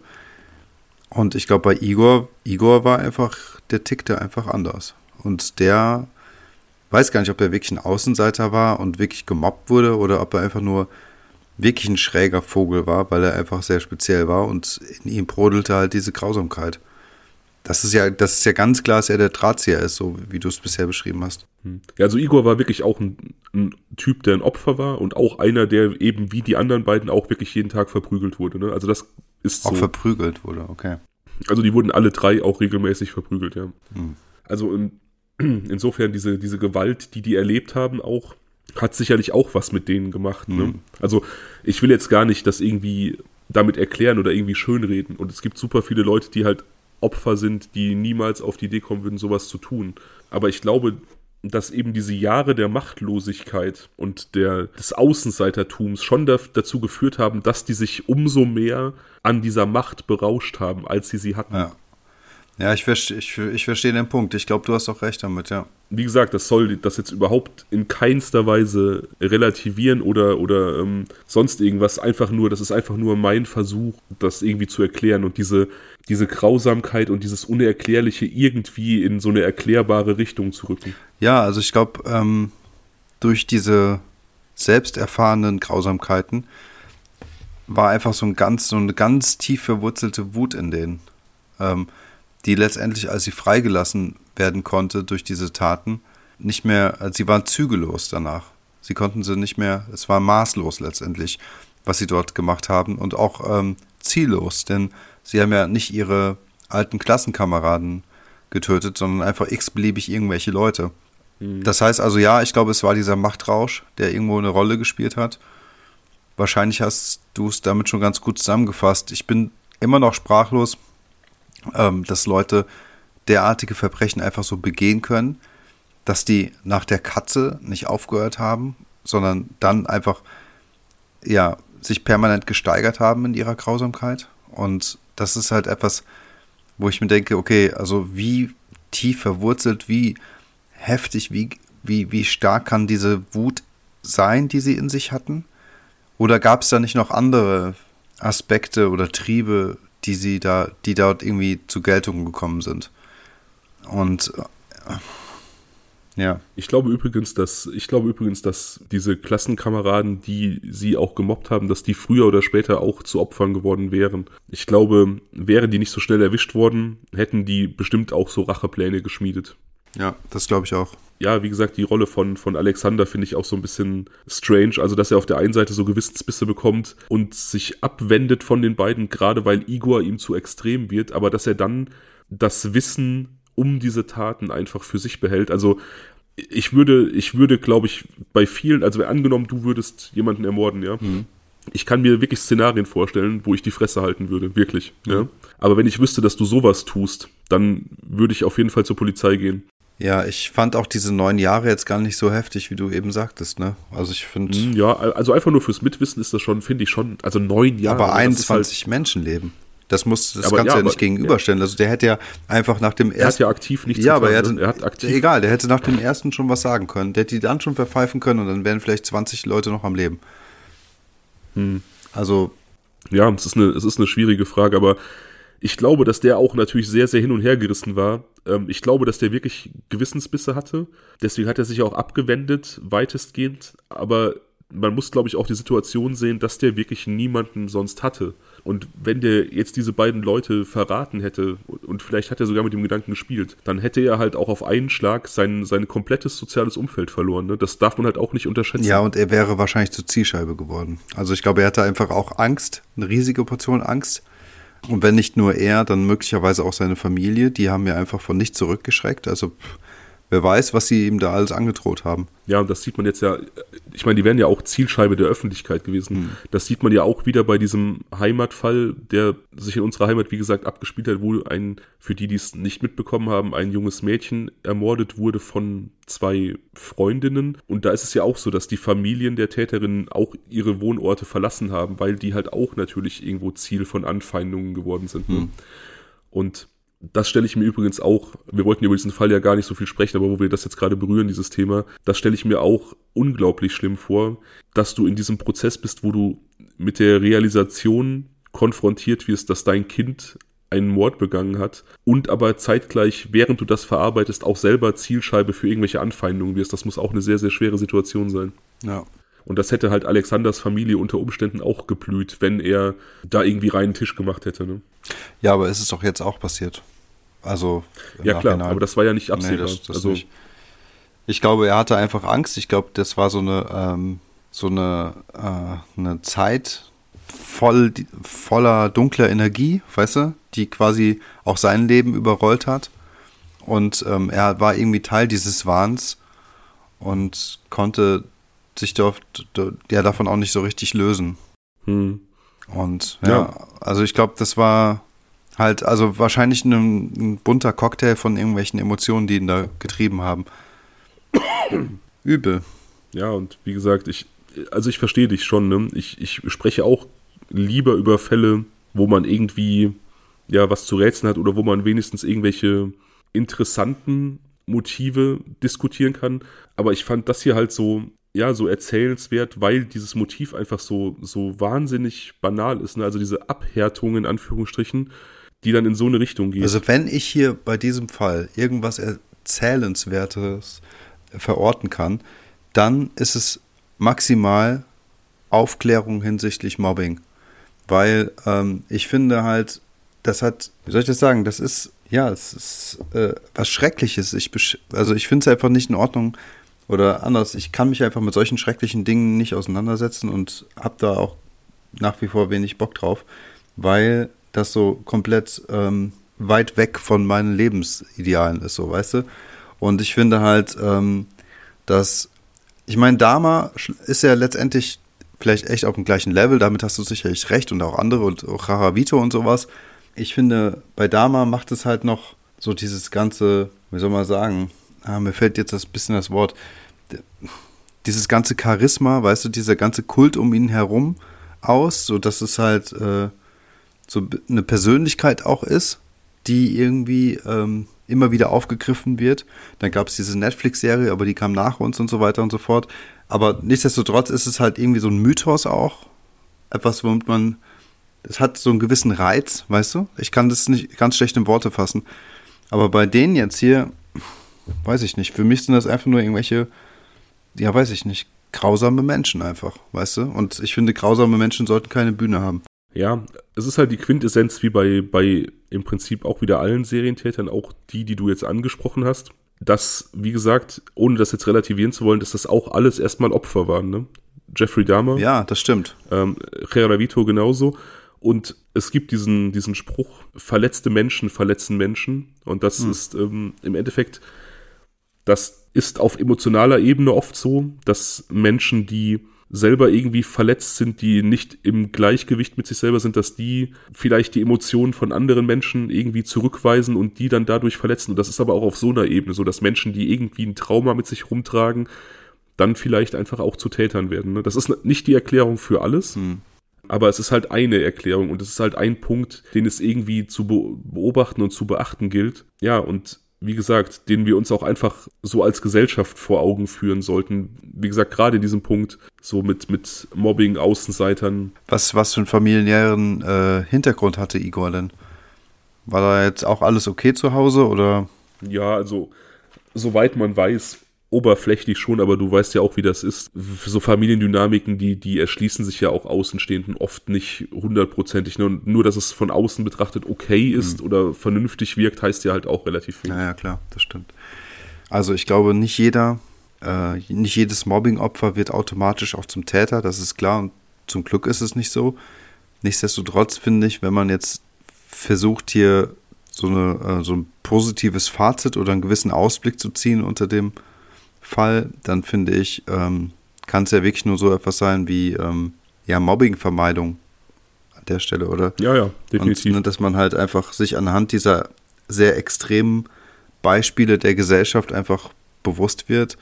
Und ich glaube, bei Igor, Igor war einfach, der tickte einfach anders. Und der weiß gar nicht, ob er wirklich ein Außenseiter war und wirklich gemobbt wurde oder ob er einfach nur wirklich ein schräger Vogel war, weil er einfach sehr speziell war und in ihm brodelte halt diese Grausamkeit. Das ist ja, das ist ja ganz klar, dass er der Drahtzieher ist, so wie du es bisher beschrieben hast. Hm. Ja, also Igor war wirklich auch ein, ein, Typ, der ein Opfer war und auch einer, der eben wie die anderen beiden auch wirklich jeden Tag verprügelt wurde. Ne? Also das ist so. Auch verprügelt wurde, okay. Also die wurden alle drei auch regelmäßig verprügelt, ja. Hm. Also in, insofern diese, diese Gewalt, die die erlebt haben, auch hat sicherlich auch was mit denen gemacht. Ne? Mhm. Also ich will jetzt gar nicht das irgendwie damit erklären oder irgendwie schönreden. Und es gibt super viele Leute, die halt Opfer sind, die niemals auf die Idee kommen würden, sowas zu tun. Aber ich glaube, dass eben diese Jahre der Machtlosigkeit und der, des Außenseitertums schon da, dazu geführt haben, dass die sich umso mehr an dieser Macht berauscht haben, als sie sie hatten. Ja. Ja, ich verstehe ich, ich versteh den Punkt. Ich glaube, du hast auch recht damit, ja. Wie gesagt, das soll das jetzt überhaupt in keinster Weise relativieren oder, oder ähm, sonst irgendwas. Einfach nur, das ist einfach nur mein Versuch, das irgendwie zu erklären und diese, diese Grausamkeit und dieses Unerklärliche irgendwie in so eine erklärbare Richtung zu rücken. Ja, also ich glaube, ähm, durch diese selbst erfahrenen Grausamkeiten war einfach so ein ganz, so eine ganz tief verwurzelte Wut in denen. Ähm, die letztendlich, als sie freigelassen werden konnte durch diese Taten, nicht mehr, äh, sie waren zügellos danach. Sie konnten sie nicht mehr, es war maßlos letztendlich, was sie dort gemacht haben und auch ähm, ziellos, denn sie haben ja nicht ihre alten Klassenkameraden getötet, sondern einfach x-beliebig irgendwelche Leute. Mhm. Das heißt also, ja, ich glaube, es war dieser Machtrausch, der irgendwo eine Rolle gespielt hat. Wahrscheinlich hast du es damit schon ganz gut zusammengefasst. Ich bin immer noch sprachlos, ähm, dass Leute derartige Verbrechen einfach so begehen können, dass die nach der Katze nicht aufgehört haben, sondern dann einfach ja sich permanent gesteigert haben in ihrer Grausamkeit. Und das ist halt etwas, wo ich mir denke, okay, also wie tief verwurzelt, wie heftig, wie, wie, wie stark kann diese Wut sein, die sie in sich hatten? Oder gab es da nicht noch andere Aspekte oder Triebe, die sie da, die dort irgendwie zu Geltung gekommen sind. Und äh, ja. Ich glaube übrigens, dass ich glaube übrigens, dass diese Klassenkameraden, die sie auch gemobbt haben, dass die früher oder später auch zu Opfern geworden wären. Ich glaube, wären die nicht so schnell erwischt worden, hätten die bestimmt auch so Rachepläne geschmiedet. Ja, das glaube ich auch. Ja, wie gesagt, die Rolle von, von Alexander finde ich auch so ein bisschen strange. Also, dass er auf der einen Seite so Gewissensbisse bekommt und sich abwendet von den beiden, gerade weil Igor ihm zu extrem wird, aber dass er dann das Wissen um diese Taten einfach für sich behält. Also, ich würde, ich würde, glaube ich, bei vielen, also angenommen, du würdest jemanden ermorden, ja. Mhm. Ich kann mir wirklich Szenarien vorstellen, wo ich die Fresse halten würde, wirklich. Mhm. Ja. Aber wenn ich wüsste, dass du sowas tust, dann würde ich auf jeden Fall zur Polizei gehen. Ja, ich fand auch diese neun Jahre jetzt gar nicht so heftig, wie du eben sagtest, ne? Also ich finde. Hm, ja, also einfach nur fürs Mitwissen ist das schon, finde ich schon, also neun Jahre. Aber 21 halt, Menschenleben. Das muss, das aber, kannst ja, ja nicht gegenüberstellen. Ja. Also der hätte ja einfach nach dem ersten. Er hat ja aktiv nichts Ja, aber er, hatte, er hat aktiv. Egal, der hätte nach dem ersten schon was sagen können. Der hätte die dann schon verpfeifen können und dann wären vielleicht 20 Leute noch am Leben. Hm. Also. Ja, es ist eine, es ist eine schwierige Frage, aber ich glaube, dass der auch natürlich sehr, sehr hin und her gerissen war. Ähm, ich glaube, dass der wirklich Gewissensbisse hatte. Deswegen hat er sich auch abgewendet, weitestgehend. Aber man muss, glaube ich, auch die Situation sehen, dass der wirklich niemanden sonst hatte. Und wenn der jetzt diese beiden Leute verraten hätte, und vielleicht hat er sogar mit dem Gedanken gespielt, dann hätte er halt auch auf einen Schlag sein, sein komplettes soziales Umfeld verloren. Ne? Das darf man halt auch nicht unterschätzen. Ja, und er wäre wahrscheinlich zur Zielscheibe geworden. Also ich glaube, er hatte einfach auch Angst, eine riesige Portion Angst. Und wenn nicht nur er, dann möglicherweise auch seine Familie. Die haben ja einfach von nicht zurückgeschreckt. Also wer weiß, was sie ihm da alles angedroht haben. Ja, und das sieht man jetzt ja, ich meine, die wären ja auch Zielscheibe der Öffentlichkeit gewesen. Hm. Das sieht man ja auch wieder bei diesem Heimatfall, der sich in unserer Heimat, wie gesagt, abgespielt hat, wo ein, für die, die es nicht mitbekommen haben, ein junges Mädchen ermordet wurde von zwei Freundinnen. Und da ist es ja auch so, dass die Familien der Täterinnen auch ihre Wohnorte verlassen haben, weil die halt auch natürlich irgendwo Ziel von Anfeindungen geworden sind. Ne? Hm. Und das stelle ich mir übrigens auch, wir wollten über diesen Fall ja gar nicht so viel sprechen, aber wo wir das jetzt gerade berühren, dieses Thema, das stelle ich mir auch unglaublich schlimm vor, dass du in diesem Prozess bist, wo du mit der Realisation konfrontiert wirst, dass dein Kind einen Mord begangen hat und aber zeitgleich, während du das verarbeitest, auch selber Zielscheibe für irgendwelche Anfeindungen wirst. Das muss auch eine sehr, sehr schwere Situation sein. Ja. Und das hätte halt Alexanders Familie unter Umständen auch geblüht, wenn er da irgendwie reinen Tisch gemacht hätte. Ne? Ja, aber ist es doch jetzt auch passiert. Also. Ja, klar, aber das war ja nicht absehbar. Nee, das, das also, nicht. Ich glaube, er hatte einfach Angst. Ich glaube, das war so eine, ähm, so eine, äh, eine Zeit voll, voller dunkler Energie, weißt du, die quasi auch sein Leben überrollt hat. Und ähm, er war irgendwie Teil dieses Wahns und konnte sich dort, ja, davon auch nicht so richtig lösen. Hm. Und ja, ja, also ich glaube, das war halt, also wahrscheinlich ein, ein, bunter Cocktail von irgendwelchen Emotionen, die ihn da getrieben haben. Übel. Ja, und wie gesagt, ich, also ich verstehe dich schon, ne? Ich, ich spreche auch lieber über Fälle, wo man irgendwie ja was zu rätseln hat oder wo man wenigstens irgendwelche interessanten Motive diskutieren kann. Aber ich fand das hier halt so, ja, so erzählenswert, weil dieses Motiv einfach so, so wahnsinnig banal ist. Ne? Also diese Abhärtung in Anführungsstrichen, die dann in so eine Richtung geht. Also wenn ich hier bei diesem Fall irgendwas Erzählenswertes verorten kann, dann ist es maximal Aufklärung hinsichtlich Mobbing. Weil ähm, ich finde halt, das hat, wie soll ich das sagen, das ist, ja, es ist äh, was Schreckliches. Ich also ich finde es einfach nicht in Ordnung, oder anders, ich kann mich einfach mit solchen schrecklichen Dingen nicht auseinandersetzen und habe da auch nach wie vor wenig Bock drauf, weil das so komplett ähm, weit weg von meinen Lebensidealen ist, so, weißt du? Und ich finde halt, ähm, dass, ich meine, Dama ist ja letztendlich vielleicht echt auf dem gleichen Level, damit hast du sicherlich recht und auch andere und auch Haravito und sowas. Ich finde, bei Dama macht es halt noch so dieses ganze, wie soll man sagen, ah, mir fällt jetzt das bisschen das Wort, dieses ganze Charisma, weißt du, dieser ganze Kult um ihn herum aus, so dass es halt äh, so eine Persönlichkeit auch ist, die irgendwie ähm, immer wieder aufgegriffen wird. Dann gab es diese Netflix-Serie, aber die kam nach uns und so weiter und so fort. Aber nichtsdestotrotz ist es halt irgendwie so ein Mythos auch. Etwas, womit man. Es hat so einen gewissen Reiz, weißt du? Ich kann das nicht ganz schlecht in Worte fassen. Aber bei denen jetzt hier, weiß ich nicht. Für mich sind das einfach nur irgendwelche, ja, weiß ich nicht, grausame Menschen einfach, weißt du? Und ich finde, grausame Menschen sollten keine Bühne haben. Ja, es ist halt die Quintessenz wie bei, bei im Prinzip auch wieder allen Serientätern, auch die, die du jetzt angesprochen hast. Dass, wie gesagt, ohne das jetzt relativieren zu wollen, dass das auch alles erstmal Opfer waren, ne? Jeffrey Dahmer. Ja, das stimmt. Ähm, Vito genauso. Und es gibt diesen, diesen Spruch, verletzte Menschen verletzen Menschen. Und das hm. ist ähm, im Endeffekt das ist auf emotionaler Ebene oft so, dass Menschen, die selber irgendwie verletzt sind, die nicht im Gleichgewicht mit sich selber sind, dass die vielleicht die Emotionen von anderen Menschen irgendwie zurückweisen und die dann dadurch verletzen. Und das ist aber auch auf so einer Ebene so, dass Menschen, die irgendwie ein Trauma mit sich rumtragen, dann vielleicht einfach auch zu Tätern werden. Ne? Das ist nicht die Erklärung für alles. Hm. Aber es ist halt eine Erklärung und es ist halt ein Punkt, den es irgendwie zu beobachten und zu beachten gilt. Ja, und wie gesagt, den wir uns auch einfach so als Gesellschaft vor Augen führen sollten. Wie gesagt, gerade in diesem Punkt, so mit, mit Mobbing, Außenseitern. Was, was für einen familiären äh, Hintergrund hatte Igor denn? War da jetzt auch alles okay zu Hause oder? Ja, also, soweit man weiß, oberflächlich schon, aber du weißt ja auch, wie das ist. So Familiendynamiken, die, die erschließen sich ja auch Außenstehenden oft nicht hundertprozentig. Nur, nur, dass es von außen betrachtet okay ist mhm. oder vernünftig wirkt, heißt ja halt auch relativ viel. Ja, ja, klar, das stimmt. Also ich glaube, nicht jeder, äh, nicht jedes Mobbing-Opfer wird automatisch auch zum Täter, das ist klar und zum Glück ist es nicht so. Nichtsdestotrotz finde ich, wenn man jetzt versucht hier so, eine, äh, so ein positives Fazit oder einen gewissen Ausblick zu ziehen unter dem Fall, dann finde ich, ähm, kann es ja wirklich nur so etwas sein wie ähm, ja, Mobbingvermeidung an der Stelle, oder? Ja, ja, definitiv. Und, ne, dass man halt einfach sich anhand dieser sehr extremen Beispiele der Gesellschaft einfach bewusst wird,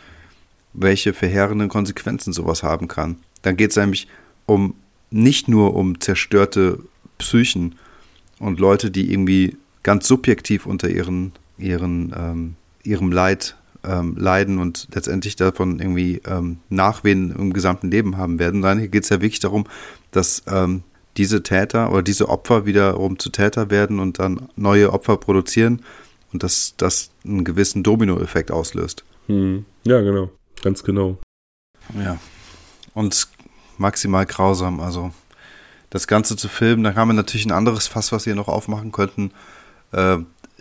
welche verheerenden Konsequenzen sowas haben kann. Dann geht es nämlich um nicht nur um zerstörte Psychen und Leute, die irgendwie ganz subjektiv unter ihren, ihren, ähm, ihrem Leid ähm, leiden und letztendlich davon irgendwie ähm, Nachwehen im gesamten Leben haben werden. Nein, hier geht es ja wirklich darum, dass ähm, diese Täter oder diese Opfer wiederum zu Täter werden und dann neue Opfer produzieren und dass das einen gewissen Dominoeffekt auslöst. Hm. Ja, genau. Ganz genau. Ja. Und maximal grausam. Also das Ganze zu filmen, da haben wir natürlich ein anderes Fass, was wir noch aufmachen könnten. Äh,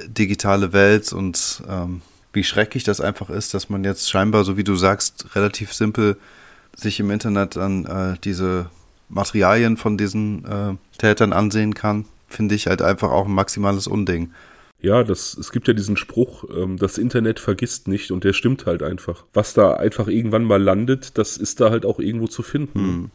digitale Welt und ähm, wie schrecklich das einfach ist, dass man jetzt scheinbar, so wie du sagst, relativ simpel sich im Internet dann äh, diese Materialien von diesen äh, Tätern ansehen kann, finde ich halt einfach auch ein maximales Unding. Ja, das, es gibt ja diesen Spruch, ähm, das Internet vergisst nicht und der stimmt halt einfach. Was da einfach irgendwann mal landet, das ist da halt auch irgendwo zu finden. Hm.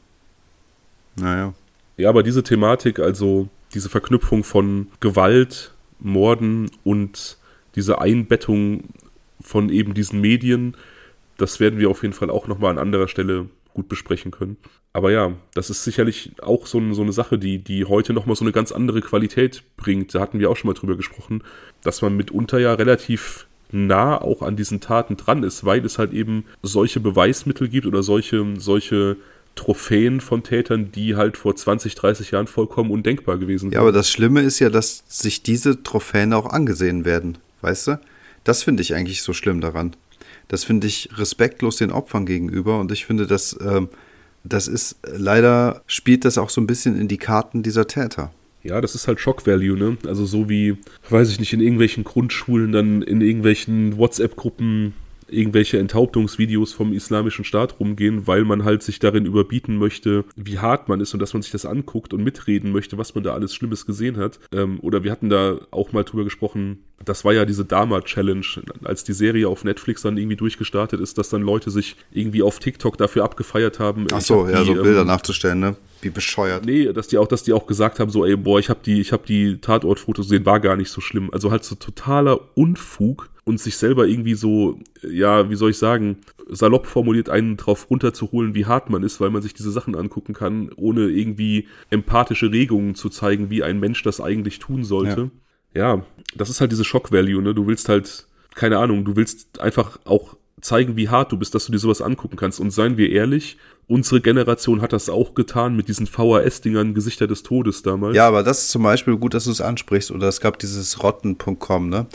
Naja. Ja, aber diese Thematik, also diese Verknüpfung von Gewalt, Morden und diese Einbettung von eben diesen Medien, das werden wir auf jeden Fall auch nochmal an anderer Stelle gut besprechen können. Aber ja, das ist sicherlich auch so, so eine Sache, die, die heute nochmal so eine ganz andere Qualität bringt. Da hatten wir auch schon mal drüber gesprochen, dass man mitunter ja relativ nah auch an diesen Taten dran ist, weil es halt eben solche Beweismittel gibt oder solche, solche Trophäen von Tätern, die halt vor 20, 30 Jahren vollkommen undenkbar gewesen sind. Ja, aber das Schlimme ist ja, dass sich diese Trophäen auch angesehen werden, weißt du? Das finde ich eigentlich so schlimm daran. Das finde ich respektlos den Opfern gegenüber und ich finde, dass ähm, das ist leider spielt das auch so ein bisschen in die Karten dieser Täter. Ja, das ist halt Shock Value, ne? Also so wie, weiß ich nicht, in irgendwelchen Grundschulen dann in irgendwelchen WhatsApp-Gruppen irgendwelche Enthauptungsvideos vom islamischen Staat rumgehen, weil man halt sich darin überbieten möchte, wie hart man ist und dass man sich das anguckt und mitreden möchte, was man da alles Schlimmes gesehen hat. Ähm, oder wir hatten da auch mal drüber gesprochen, das war ja diese Dama-Challenge, als die Serie auf Netflix dann irgendwie durchgestartet ist, dass dann Leute sich irgendwie auf TikTok dafür abgefeiert haben. Ach so, ja, die, so Bilder ähm, nachzustellen, ne? Wie bescheuert. Nee, dass die auch, dass die auch gesagt haben, so, ey, boah, ich habe die, ich habe die Tatortfotos gesehen, war gar nicht so schlimm. Also halt so totaler Unfug und sich selber irgendwie so, ja, wie soll ich sagen, salopp formuliert einen drauf runterzuholen, wie hart man ist, weil man sich diese Sachen angucken kann, ohne irgendwie empathische Regungen zu zeigen, wie ein Mensch das eigentlich tun sollte. Ja, ja das ist halt diese Shock-Value, ne? Du willst halt, keine Ahnung, du willst einfach auch zeigen, wie hart du bist, dass du dir sowas angucken kannst. Und seien wir ehrlich, unsere Generation hat das auch getan mit diesen VHS-Dingern Gesichter des Todes damals. Ja, aber das ist zum Beispiel gut, dass du es ansprichst. Oder es gab dieses Rotten.com, ne?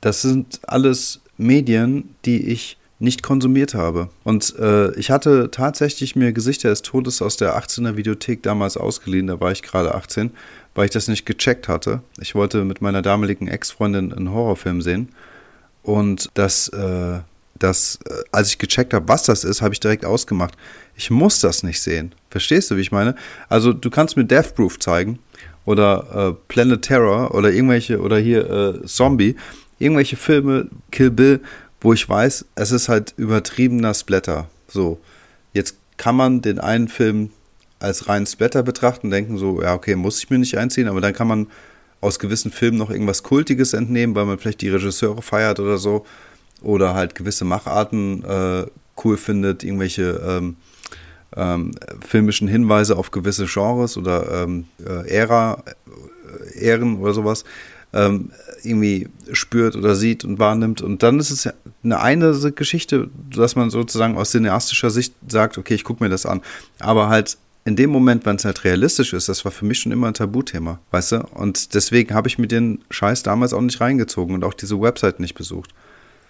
Das sind alles Medien, die ich nicht konsumiert habe. Und äh, ich hatte tatsächlich mir Gesichter des Todes aus der 18er Videothek damals ausgeliehen, da war ich gerade 18, weil ich das nicht gecheckt hatte. Ich wollte mit meiner damaligen Ex-Freundin einen Horrorfilm sehen. Und das, äh, das, äh, als ich gecheckt habe, was das ist, habe ich direkt ausgemacht. Ich muss das nicht sehen. Verstehst du, wie ich meine? Also du kannst mir Death Proof zeigen oder äh, Planet Terror oder irgendwelche oder hier äh, Zombie irgendwelche Filme, Kill Bill, wo ich weiß, es ist halt übertriebener Splatter. So, jetzt kann man den einen Film als reinen Splatter betrachten denken so, ja, okay, muss ich mir nicht einziehen, aber dann kann man aus gewissen Filmen noch irgendwas Kultiges entnehmen, weil man vielleicht die Regisseure feiert oder so. Oder halt gewisse Macharten äh, cool findet, irgendwelche ähm, ähm, filmischen Hinweise auf gewisse Genres oder ähm, äh, Ära, äh, Ehren oder sowas ähm, irgendwie spürt oder sieht und wahrnimmt. Und dann ist es eine eine Geschichte, dass man sozusagen aus cineastischer Sicht sagt, okay, ich gucke mir das an. Aber halt in dem Moment, wenn es halt realistisch ist, das war für mich schon immer ein Tabuthema, weißt du? Und deswegen habe ich mir den Scheiß damals auch nicht reingezogen und auch diese Website nicht besucht.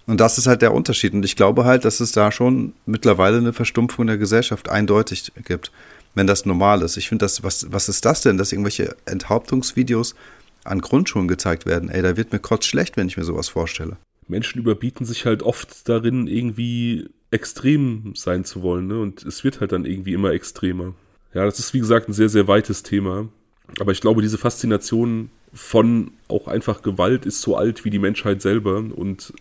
Und das ist halt der Unterschied. Und ich glaube halt, dass es da schon mittlerweile eine Verstumpfung der Gesellschaft eindeutig gibt, wenn das normal ist. Ich finde das, was, was ist das denn, dass irgendwelche Enthauptungsvideos an Grundschulen gezeigt werden. Ey, da wird mir kurz schlecht, wenn ich mir sowas vorstelle. Menschen überbieten sich halt oft darin, irgendwie extrem sein zu wollen, ne? Und es wird halt dann irgendwie immer extremer. Ja, das ist wie gesagt ein sehr, sehr weites Thema. Aber ich glaube, diese Faszination von auch einfach Gewalt ist so alt wie die Menschheit selber und.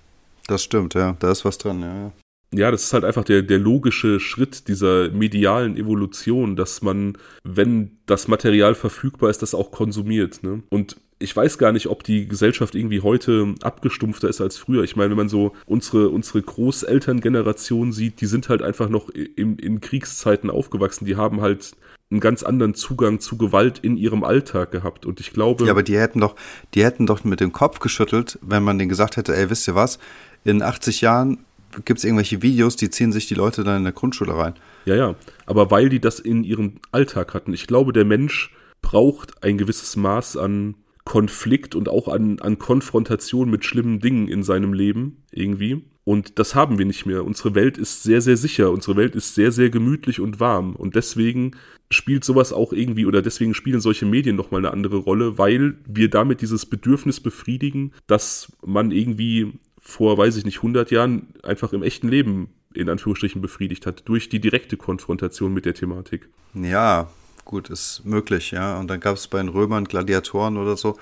Das stimmt, ja. Da ist was dran, ja. Ja, das ist halt einfach der, der logische Schritt dieser medialen Evolution, dass man, wenn das Material verfügbar ist, das auch konsumiert. Ne? Und ich weiß gar nicht, ob die Gesellschaft irgendwie heute abgestumpfter ist als früher. Ich meine, wenn man so unsere, unsere Großelterngeneration sieht, die sind halt einfach noch in, in Kriegszeiten aufgewachsen. Die haben halt einen ganz anderen Zugang zu Gewalt in ihrem Alltag gehabt. Und ich glaube. Ja, aber die hätten doch, die hätten doch mit dem Kopf geschüttelt, wenn man denen gesagt hätte, ey, wisst ihr was, in 80 Jahren gibt es irgendwelche Videos, die ziehen sich die Leute dann in der Grundschule rein. Ja, ja. Aber weil die das in ihrem Alltag hatten. Ich glaube, der Mensch braucht ein gewisses Maß an Konflikt und auch an, an Konfrontation mit schlimmen Dingen in seinem Leben irgendwie. Und das haben wir nicht mehr. Unsere Welt ist sehr, sehr sicher. Unsere Welt ist sehr, sehr gemütlich und warm. Und deswegen spielt sowas auch irgendwie oder deswegen spielen solche Medien nochmal eine andere Rolle, weil wir damit dieses Bedürfnis befriedigen, dass man irgendwie vor, weiß ich nicht, 100 Jahren einfach im echten Leben in Anführungsstrichen befriedigt hat, durch die direkte Konfrontation mit der Thematik. Ja, gut, ist möglich, ja. Und dann gab es bei den Römern Gladiatoren oder so.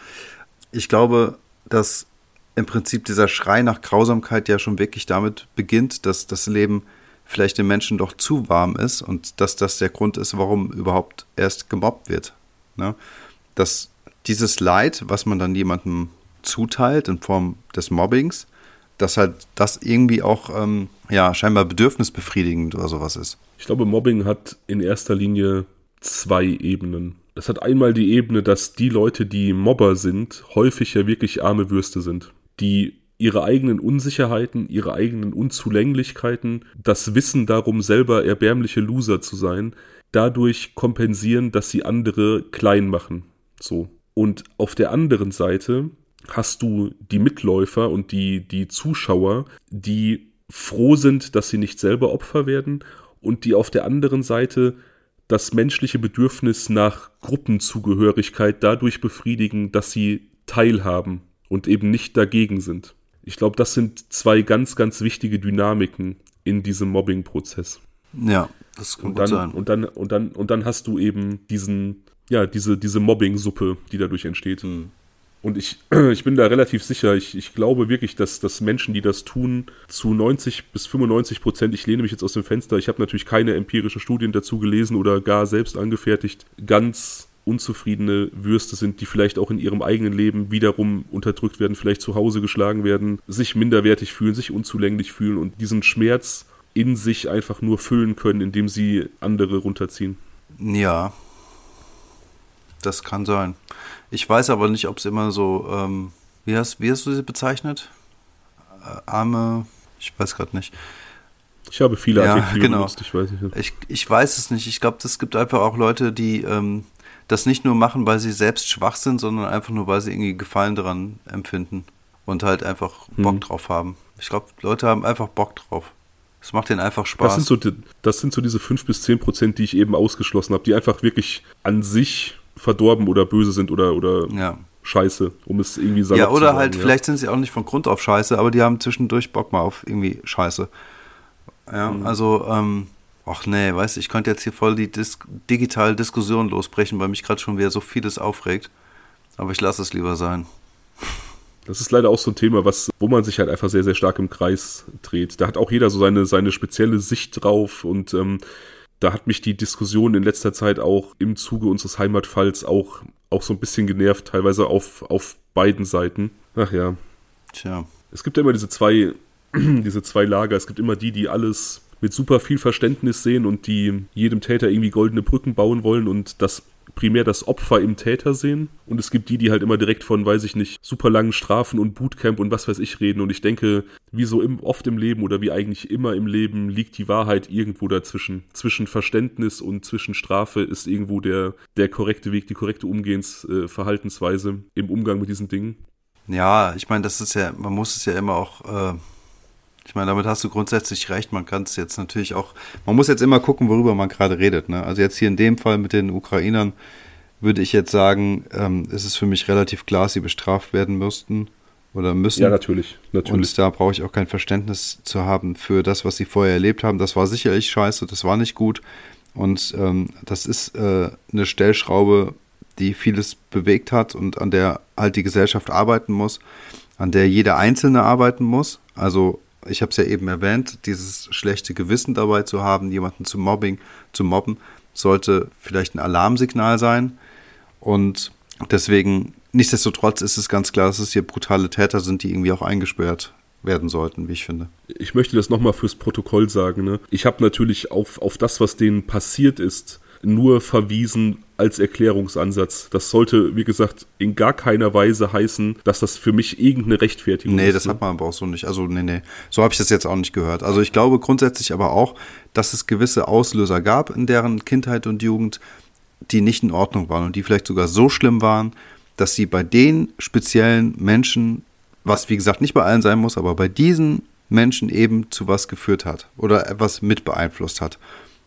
Ich glaube, dass im Prinzip dieser Schrei nach Grausamkeit ja schon wirklich damit beginnt, dass das Leben vielleicht den Menschen doch zu warm ist und dass das der Grund ist, warum überhaupt erst gemobbt wird. Ne? Dass dieses Leid, was man dann jemandem zuteilt in Form des Mobbings, dass halt das irgendwie auch ähm, ja scheinbar bedürfnisbefriedigend oder sowas ist. Ich glaube, Mobbing hat in erster Linie zwei Ebenen. Das hat einmal die Ebene, dass die Leute, die Mobber sind, häufig ja wirklich arme Würste sind, die ihre eigenen Unsicherheiten, ihre eigenen Unzulänglichkeiten, das Wissen darum, selber erbärmliche Loser zu sein, dadurch kompensieren, dass sie andere klein machen. So. Und auf der anderen Seite hast du die Mitläufer und die, die Zuschauer, die froh sind, dass sie nicht selber Opfer werden und die auf der anderen Seite das menschliche Bedürfnis nach Gruppenzugehörigkeit dadurch befriedigen, dass sie teilhaben und eben nicht dagegen sind. Ich glaube, das sind zwei ganz, ganz wichtige Dynamiken in diesem Mobbing-Prozess. Ja, das kann und dann, sein. Und dann, und dann, und dann hast du eben diesen, ja, diese, diese Mobbing-Suppe, die dadurch entsteht. Hm. Und ich, ich bin da relativ sicher, ich, ich glaube wirklich, dass, dass Menschen, die das tun, zu 90 bis 95 Prozent, ich lehne mich jetzt aus dem Fenster, ich habe natürlich keine empirischen Studien dazu gelesen oder gar selbst angefertigt, ganz unzufriedene Würste sind, die vielleicht auch in ihrem eigenen Leben wiederum unterdrückt werden, vielleicht zu Hause geschlagen werden, sich minderwertig fühlen, sich unzulänglich fühlen und diesen Schmerz in sich einfach nur füllen können, indem sie andere runterziehen. Ja, das kann sein. Ich weiß aber nicht, ob es immer so, ähm, wie, hast, wie hast du sie bezeichnet? Äh, arme, ich weiß gerade nicht. Ich habe viele Ja, Adjektive genau. benutzt, ich weiß nicht. Ich, ich weiß es nicht. Ich glaube, es gibt einfach auch Leute, die ähm, das nicht nur machen, weil sie selbst schwach sind, sondern einfach nur, weil sie irgendwie Gefallen daran empfinden und halt einfach Bock Hm. drauf haben. Ich glaube, Leute haben einfach Bock drauf. Es macht denen einfach Spaß. Das sind, so, das sind so diese 5 bis 10 Prozent, die ich eben ausgeschlossen habe, die einfach wirklich an sich verdorben oder böse sind oder, oder ja. scheiße, um es irgendwie salopp ja, zu oder sagen, halt, ja. vielleicht sind sie auch nicht von Grund auf scheiße, aber die haben zwischendurch Bock mal auf irgendwie Scheiße. Ja, Mhm. also, ähm, ach nee, weißt du, ich könnte jetzt hier voll die Dis digitale Diskussion losbrechen, weil mich gerade schon wieder so vieles aufregt. Aber ich lasse es lieber sein. Das ist leider auch so ein Thema, was, wo man sich halt einfach sehr, sehr stark im Kreis dreht. Da hat auch jeder so seine, seine spezielle Sicht drauf und ähm, da hat mich die Diskussion in letzter Zeit auch im Zuge unseres Heimatfalls auch, auch so ein bisschen genervt, teilweise auf, auf beiden Seiten. Ach ja. Tja. Es gibt ja immer diese zwei, diese zwei Lager. Es gibt immer die, die alles mit super viel Verständnis sehen und die jedem Täter irgendwie goldene Brücken bauen wollen und das primär das Opfer im Täter sehen. Und es gibt die, die halt immer direkt von, weiß ich nicht, super langen Strafen und Bootcamp und was weiß ich reden. Und ich denke, wie so im, oft im Leben oder wie eigentlich immer im Leben liegt die Wahrheit irgendwo dazwischen. Zwischen Verständnis und zwischen Strafe ist irgendwo der, der korrekte Weg, die korrekte Umgehensverhaltensweise äh, im Umgang mit diesen Dingen. Ja, ich meine, das ist ja, man muss es ja immer auch, äh, ich meine, damit hast du grundsätzlich recht. Man kann es jetzt natürlich auch, man muss jetzt immer gucken, worüber man gerade redet. Ne? Also jetzt hier in dem Fall mit den Ukrainern würde ich jetzt sagen, ähm, ist es für mich relativ klar, dass sie bestraft werden müssten oder müssen. Ja, natürlich. natürlich. Und da brauche ich auch kein Verständnis zu haben für das, was sie vorher erlebt haben. Das war sicherlich scheiße, das war nicht gut. Und ähm, das ist äh, eine Stellschraube, die vieles bewegt hat und an der halt die Gesellschaft arbeiten muss, an der jeder Einzelne arbeiten muss. Also ich habe es ja eben erwähnt, dieses schlechte Gewissen dabei zu haben, jemanden zu Mobbing, zu mobben, sollte vielleicht ein Alarmsignal sein. Und deswegen, nichtsdestotrotz ist es ganz klar, dass es hier brutale Täter sind, die irgendwie auch eingesperrt werden sollten, wie ich finde. Ich möchte das nochmal fürs Protokoll sagen. Ne? Ich habe natürlich auf, auf das, was denen passiert ist, nur verwiesen als Erklärungsansatz. Das sollte, wie gesagt, in gar keiner Weise heißen, dass das für mich irgendeine Rechtfertigung nee, ist. Nee, das ne? hat man aber auch so nicht. Also, nee, nee. So habe ich das jetzt auch nicht gehört. Also, ich glaube grundsätzlich aber auch, dass es gewisse Auslöser gab in deren Kindheit und Jugend, die nicht in Ordnung waren und die vielleicht sogar so schlimm waren, dass sie bei den speziellen Menschen, was wie gesagt nicht bei allen sein muss, aber bei diesen Menschen eben zu was geführt hat oder etwas mit beeinflusst hat.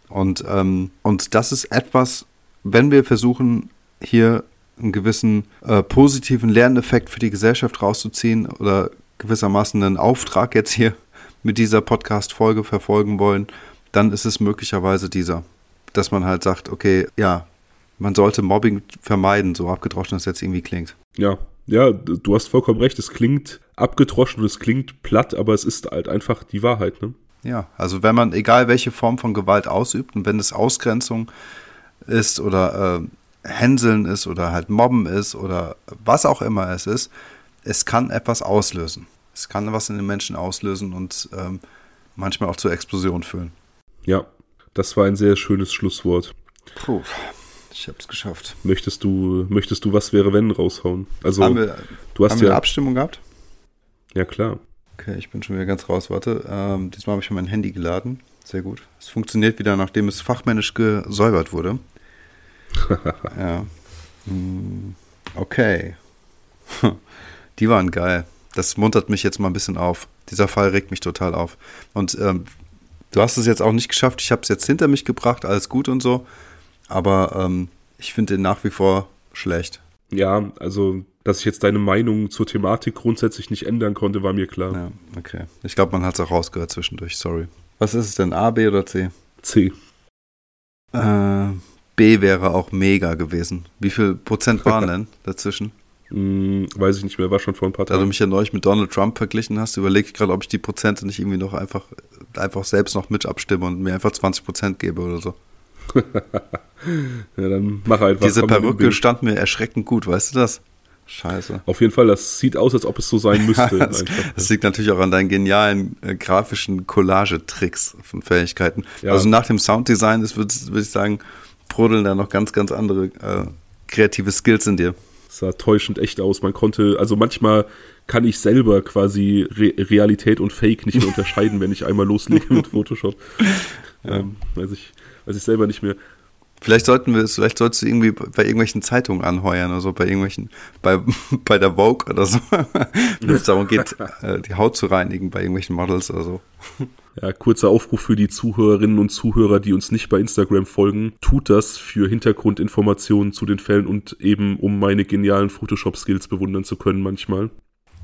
Und, ähm, und das ist etwas, wenn wir versuchen, hier einen gewissen äh, positiven Lerneffekt für die Gesellschaft rauszuziehen oder gewissermaßen einen Auftrag jetzt hier mit dieser Podcast-Folge verfolgen wollen, dann ist es möglicherweise dieser. Dass man halt sagt, okay, ja, man sollte Mobbing vermeiden, so abgedroschen das jetzt irgendwie klingt. Ja, ja, du hast vollkommen recht. Es klingt abgedroschen und es klingt platt, aber es ist halt einfach die Wahrheit, ne? Ja, also wenn man, egal welche Form von Gewalt ausübt und wenn es Ausgrenzung ist oder äh, Hänseln ist oder halt Mobben ist oder was auch immer es ist, es kann etwas auslösen. Es kann was in den Menschen auslösen und ähm, manchmal auch zur Explosion führen. Ja, das war ein sehr schönes Schlusswort. Puh, ich hab's geschafft. Möchtest du, möchtest du was wäre wenn raushauen? Also haben wir, du hast haben ja wir eine Abstimmung gehabt? Ja klar. Okay, ich bin schon wieder ganz raus. Warte, ähm, diesmal habe ich mein Handy geladen. Sehr gut. Es funktioniert wieder, nachdem es fachmännisch gesäubert wurde. ja. Hm, Okay. Die waren geil. Das muntert mich jetzt mal ein bisschen auf. Dieser Fall regt mich total auf. Und ähm, du hast es jetzt auch nicht geschafft. Ich habe es jetzt hinter mich gebracht, alles gut und so. Aber ähm, ich finde den nach wie vor schlecht. Ja, also, dass ich jetzt deine Meinung zur Thematik grundsätzlich nicht ändern konnte, war mir klar. Ja, okay. Ich glaube, man hat es auch rausgehört zwischendurch. Sorry. Was ist es denn? A, B oder C? C. Äh, B wäre auch mega gewesen. Wie viel Prozent waren denn dazwischen? Hm, weiß ich nicht mehr, war schon vor ein paar Da du Tagen. mich ja neulich mit Donald Trump verglichen hast, überlege ich gerade, ob ich die Prozente nicht irgendwie noch einfach, einfach selbst noch mit abstimme und mir einfach 20 Prozent gebe oder so. Ja, dann mach einfach. Diese komm Perücke stand mir erschreckend gut, weißt du das? Scheiße. Auf jeden Fall, das sieht aus, als ob es so sein müsste. das, das liegt natürlich auch an deinen genialen äh, grafischen Collagetricks von Fähigkeiten. Ja. Also nach dem Sounddesign ist, würde würd ich sagen, brodeln da noch ganz, ganz andere äh, kreative Skills in dir. sah täuschend echt aus. Man konnte, also manchmal kann ich selber quasi Re Realität und Fake nicht mehr unterscheiden, wenn ich einmal loslege mit Photoshop. Ähm, weiß, ich, weiß ich selber nicht mehr. Vielleicht sollten wir es, vielleicht solltest du irgendwie bei irgendwelchen Zeitungen anheuern oder so, bei irgendwelchen, bei, bei der Vogue oder so. Wenn es darum geht, äh, die Haut zu reinigen bei irgendwelchen Models oder so. Ja, kurzer Aufruf für die Zuhörerinnen und Zuhörer, die uns nicht bei Instagram folgen. Tut das für Hintergrundinformationen zu den Fällen und eben um meine genialen Photoshop-Skills bewundern zu können manchmal.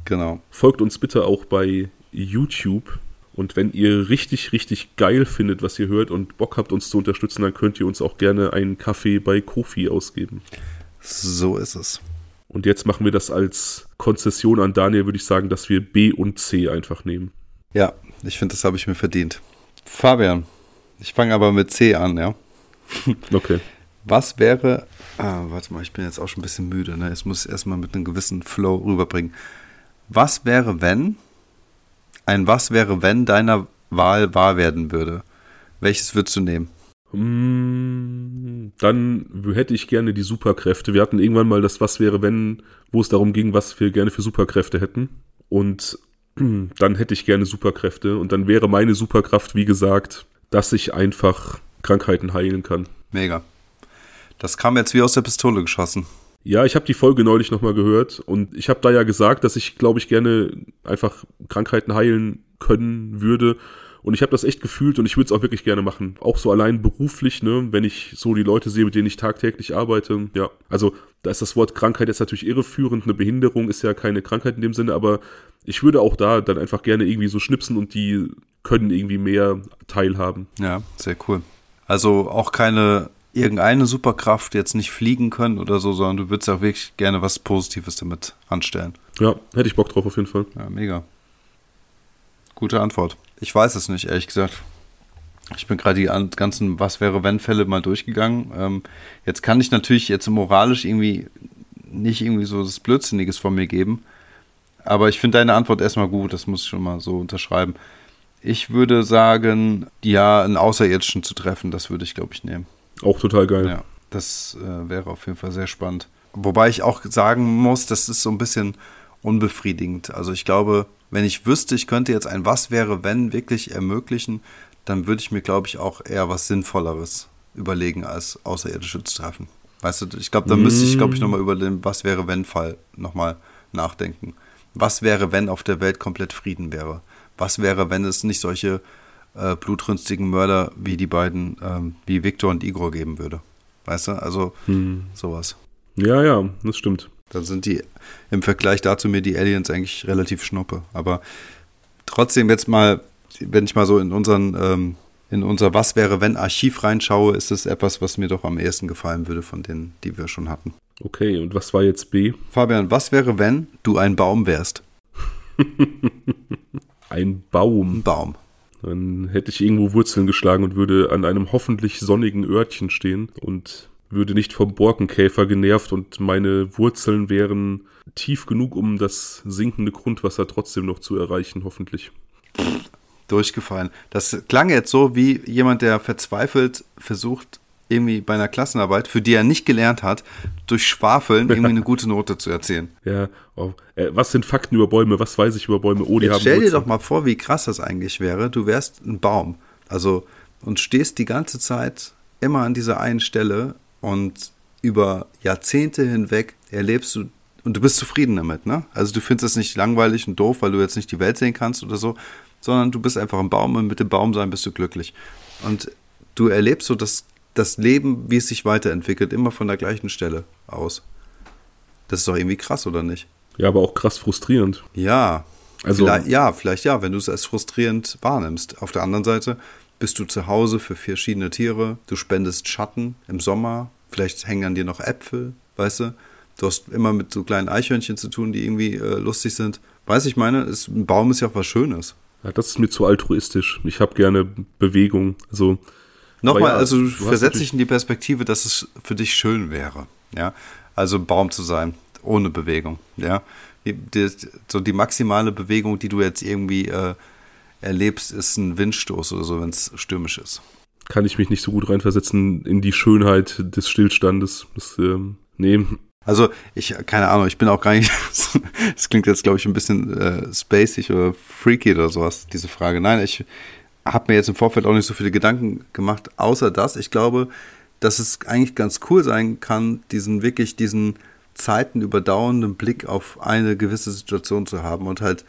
Genau. Folgt uns bitte auch bei YouTube. Und wenn ihr richtig, richtig geil findet, was ihr hört und Bock habt, uns zu unterstützen, dann könnt ihr uns auch gerne einen Kaffee bei Kofi ausgeben. So ist es. Und jetzt machen wir das als Konzession an Daniel, würde ich sagen, dass wir B und C einfach nehmen. Ja, ich finde, das habe ich mir verdient. Fabian, ich fange aber mit C an, ja. Okay. Was wäre, ah, warte mal, ich bin jetzt auch schon ein bisschen müde, ne? Jetzt muss ich erstmal mit einem gewissen Flow rüberbringen. Was wäre, wenn, ein Was wäre, wenn deiner Wahl wahr werden würde? Welches würdest du nehmen? Mm, Dann hätte ich gerne die Superkräfte. Wir hatten irgendwann mal das Was wäre, wenn, wo es darum ging, was wir gerne für Superkräfte hätten. Und dann hätte ich gerne Superkräfte. Und dann wäre meine Superkraft, wie gesagt, dass ich einfach Krankheiten heilen kann. Mega. Das kam jetzt wie aus der Pistole geschossen. Ja, ich habe die Folge neulich nochmal gehört und ich habe da ja gesagt, dass ich, glaube ich, gerne einfach Krankheiten heilen können würde. Und ich habe das echt gefühlt und ich würde es auch wirklich gerne machen. Auch so allein beruflich, ne, wenn ich so die Leute sehe, mit denen ich tagtäglich arbeite. Ja, also da ist das Wort Krankheit jetzt natürlich irreführend. Eine Behinderung ist ja keine Krankheit in dem Sinne, aber ich würde auch da dann einfach gerne irgendwie so schnipsen und die können irgendwie mehr teilhaben. Ja, sehr cool. Also auch keine irgendeine Superkraft jetzt nicht fliegen können oder so, sondern du würdest auch wirklich gerne was Positives damit anstellen. Ja, hätte ich Bock drauf auf jeden Fall. Ja, mega. Gute Antwort. Ich weiß es nicht, ehrlich gesagt. Ich bin gerade die an- ganzen Was wäre wenn Fälle mal durchgegangen. Ähm, jetzt kann ich natürlich jetzt moralisch irgendwie nicht irgendwie so das Blödsinniges von mir geben. Aber ich finde deine Antwort erstmal gut, das muss ich schon mal so unterschreiben. Ich würde sagen, ja, einen Außerirdischen zu treffen, das würde ich, glaube ich, nehmen. Auch total geil. Ja, das äh, wäre auf jeden Fall sehr spannend. Wobei ich auch sagen muss, das ist so ein bisschen unbefriedigend. Also ich glaube, wenn ich wüsste, ich könnte jetzt ein Was wäre, wenn wirklich ermöglichen, dann würde ich mir, glaube ich, auch eher was Sinnvolleres überlegen, als Außerirdische zu treffen. Weißt du, ich glaube, da müsste ich, glaube ich, nochmal über den Was wäre, wenn Fall nochmal nachdenken. Was wäre, wenn auf der Welt komplett Frieden wäre? Was wäre, wenn es nicht solche äh, blutrünstigen Mörder wie die beiden, ähm, wie Victor und Igor geben würde? Weißt du, also hm. sowas. Ja, ja, das stimmt. Dann sind die im Vergleich dazu mir die Aliens eigentlich relativ schnuppe. Aber trotzdem jetzt mal, wenn ich mal so in unseren ähm, in unser Was wäre wenn Archiv reinschaue, ist es etwas, was mir doch am ehesten gefallen würde von denen, die wir schon hatten. Okay, und was war jetzt B? Fabian, was wäre, wenn du ein Baum wärst? ein Baum. Ein Baum. Dann hätte ich irgendwo Wurzeln geschlagen und würde an einem hoffentlich sonnigen Örtchen stehen und würde nicht vom Borkenkäfer genervt und meine Wurzeln wären tief genug, um das sinkende Grundwasser trotzdem noch zu erreichen, hoffentlich durchgefallen. Das klang jetzt so wie jemand, der verzweifelt versucht, irgendwie bei einer Klassenarbeit, für die er nicht gelernt hat, durch Schwafeln irgendwie eine gute Note zu erzielen. Ja, oh. äh, was sind Fakten über Bäume? Was weiß ich über Bäume? Oh, die Jetzt haben stell dir doch mal vor, wie krass das eigentlich wäre. Du wärst ein Baum, also und stehst die ganze Zeit immer an dieser einen Stelle und über Jahrzehnte hinweg erlebst du und du bist zufrieden damit, ne? Also du findest es nicht langweilig und doof, weil du jetzt nicht die Welt sehen kannst oder so, sondern du bist einfach ein Baum und mit dem Baum sein bist du glücklich. Und du erlebst so das, das Leben, wie es sich weiterentwickelt, immer von der gleichen Stelle aus. Das ist doch irgendwie krass, oder nicht? Ja, aber auch krass frustrierend. Ja. Also, vielleicht, ja, vielleicht ja, wenn du es als frustrierend wahrnimmst. Auf der anderen Seite bist du zu Hause für verschiedene Tiere, du spendest Schatten im Sommer, vielleicht hängen an dir noch Äpfel, weißt du? Du hast immer mit so kleinen Eichhörnchen zu tun, die irgendwie äh, lustig sind. Weiß ich meine, ist, ein Baum ist ja auch was Schönes. Ja, das ist mir zu altruistisch. Ich habe gerne Bewegung. Also, Nochmal, ja, also versetze dich in die Perspektive, dass es für dich schön wäre. Ja, also Baum zu sein, ohne Bewegung. Ja, die, die, so die maximale Bewegung, die du jetzt irgendwie äh, erlebst, ist ein Windstoß oder so, wenn es stürmisch ist. Kann ich mich nicht so gut reinversetzen in die Schönheit des Stillstandes. Das, ähm, nee, also ich, keine Ahnung, ich bin auch gar nicht, das klingt jetzt glaube ich ein bisschen äh, spacig oder freaky oder sowas, diese Frage. Nein, ich habe mir jetzt im Vorfeld auch nicht so viele Gedanken gemacht, außer dass ich glaube, dass es eigentlich ganz cool sein kann, diesen wirklich diesen Zeiten überdauernden Blick auf eine gewisse Situation zu haben und halt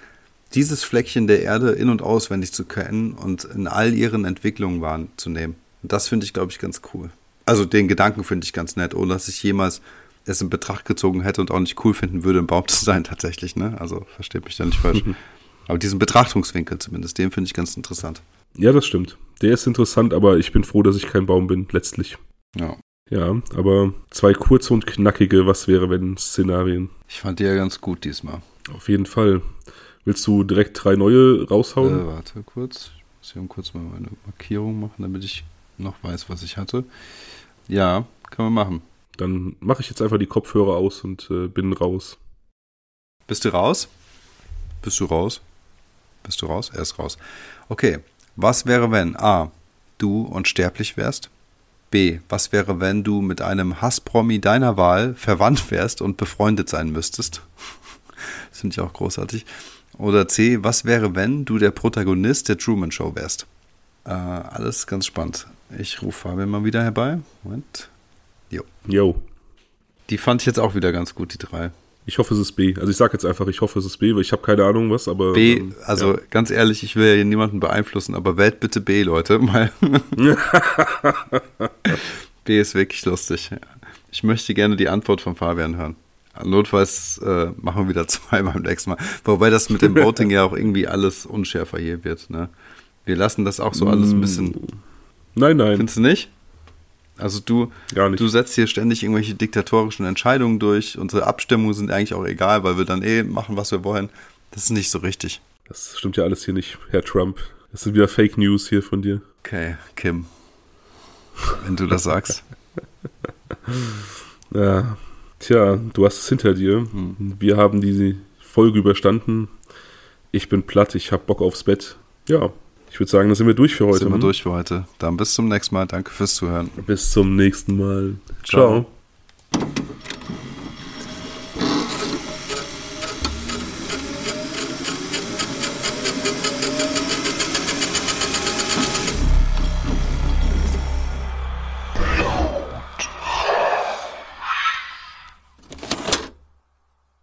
dieses Fleckchen der Erde in- und auswendig zu kennen und in all ihren Entwicklungen wahrzunehmen. Und das finde ich, glaube ich, ganz cool. Also den Gedanken finde ich ganz nett, ohne dass ich jemals es in Betracht gezogen hätte und auch nicht cool finden würde, ein Baum zu sein tatsächlich. Ne? Also versteht mich da nicht falsch. Aber diesen Betrachtungswinkel zumindest, den finde ich ganz interessant. Ja, das stimmt. Der ist interessant, aber ich bin froh, dass ich kein Baum bin, letztlich. Ja. Ja, aber zwei kurze und knackige Was wäre wenn Szenarien. Ich fand die ja ganz gut diesmal. Auf jeden Fall. Willst du direkt drei neue raushauen? Äh, warte kurz. Ich muss hier kurz mal meine Markierung machen, damit ich noch weiß, was ich hatte. Ja, kann man machen. Dann mache ich jetzt einfach die Kopfhörer aus und äh, bin raus. Bist du raus? Bist du raus? Bist du raus? Er ist raus. Okay. Was wäre, wenn A. Du unsterblich wärst? B. Was wäre, wenn du mit einem Hasspromi deiner Wahl verwandt wärst und befreundet sein müsstest? das finde ich auch großartig. Oder C. Was wäre, wenn du der Protagonist der Truman Show wärst? Äh, alles ganz spannend. Ich rufe Fabian mal wieder herbei. Moment. Jo. Jo. Die fand ich jetzt auch wieder ganz gut, die drei. Ich hoffe, es ist B. Also ich sage jetzt einfach, ich hoffe, es ist B, weil ich habe keine Ahnung was, aber. B, ähm, also ja. ganz ehrlich, ich will ja niemanden beeinflussen, aber wählt bitte B, Leute. B ist wirklich lustig. Ich möchte gerne die Antwort von Fabian hören. Notfalls äh, machen wir wieder zwei beim nächsten Mal. Wobei das mit dem Voting ja auch irgendwie alles unschärfer hier wird. Ne? Wir lassen das auch so alles ein bisschen. Nein, nein. Findest du nicht? Also du, du setzt hier ständig irgendwelche diktatorischen Entscheidungen durch. Unsere Abstimmungen sind eigentlich auch egal, weil wir dann eh machen, was wir wollen. Das ist nicht so richtig. Das stimmt ja alles hier nicht, Herr Trump. Das sind wieder Fake News hier von dir. Okay, Kim. Wenn du das sagst. ja, tja, du hast es hinter dir. Hm. Wir haben diese Folge überstanden. Ich bin platt, ich hab Bock aufs Bett. Ja, ich würde sagen, dann sind wir durch für heute. Sind wir ne? durch für heute. Dann bis zum nächsten Mal. Danke fürs Zuhören. Bis zum nächsten Mal. Ciao. Ciao.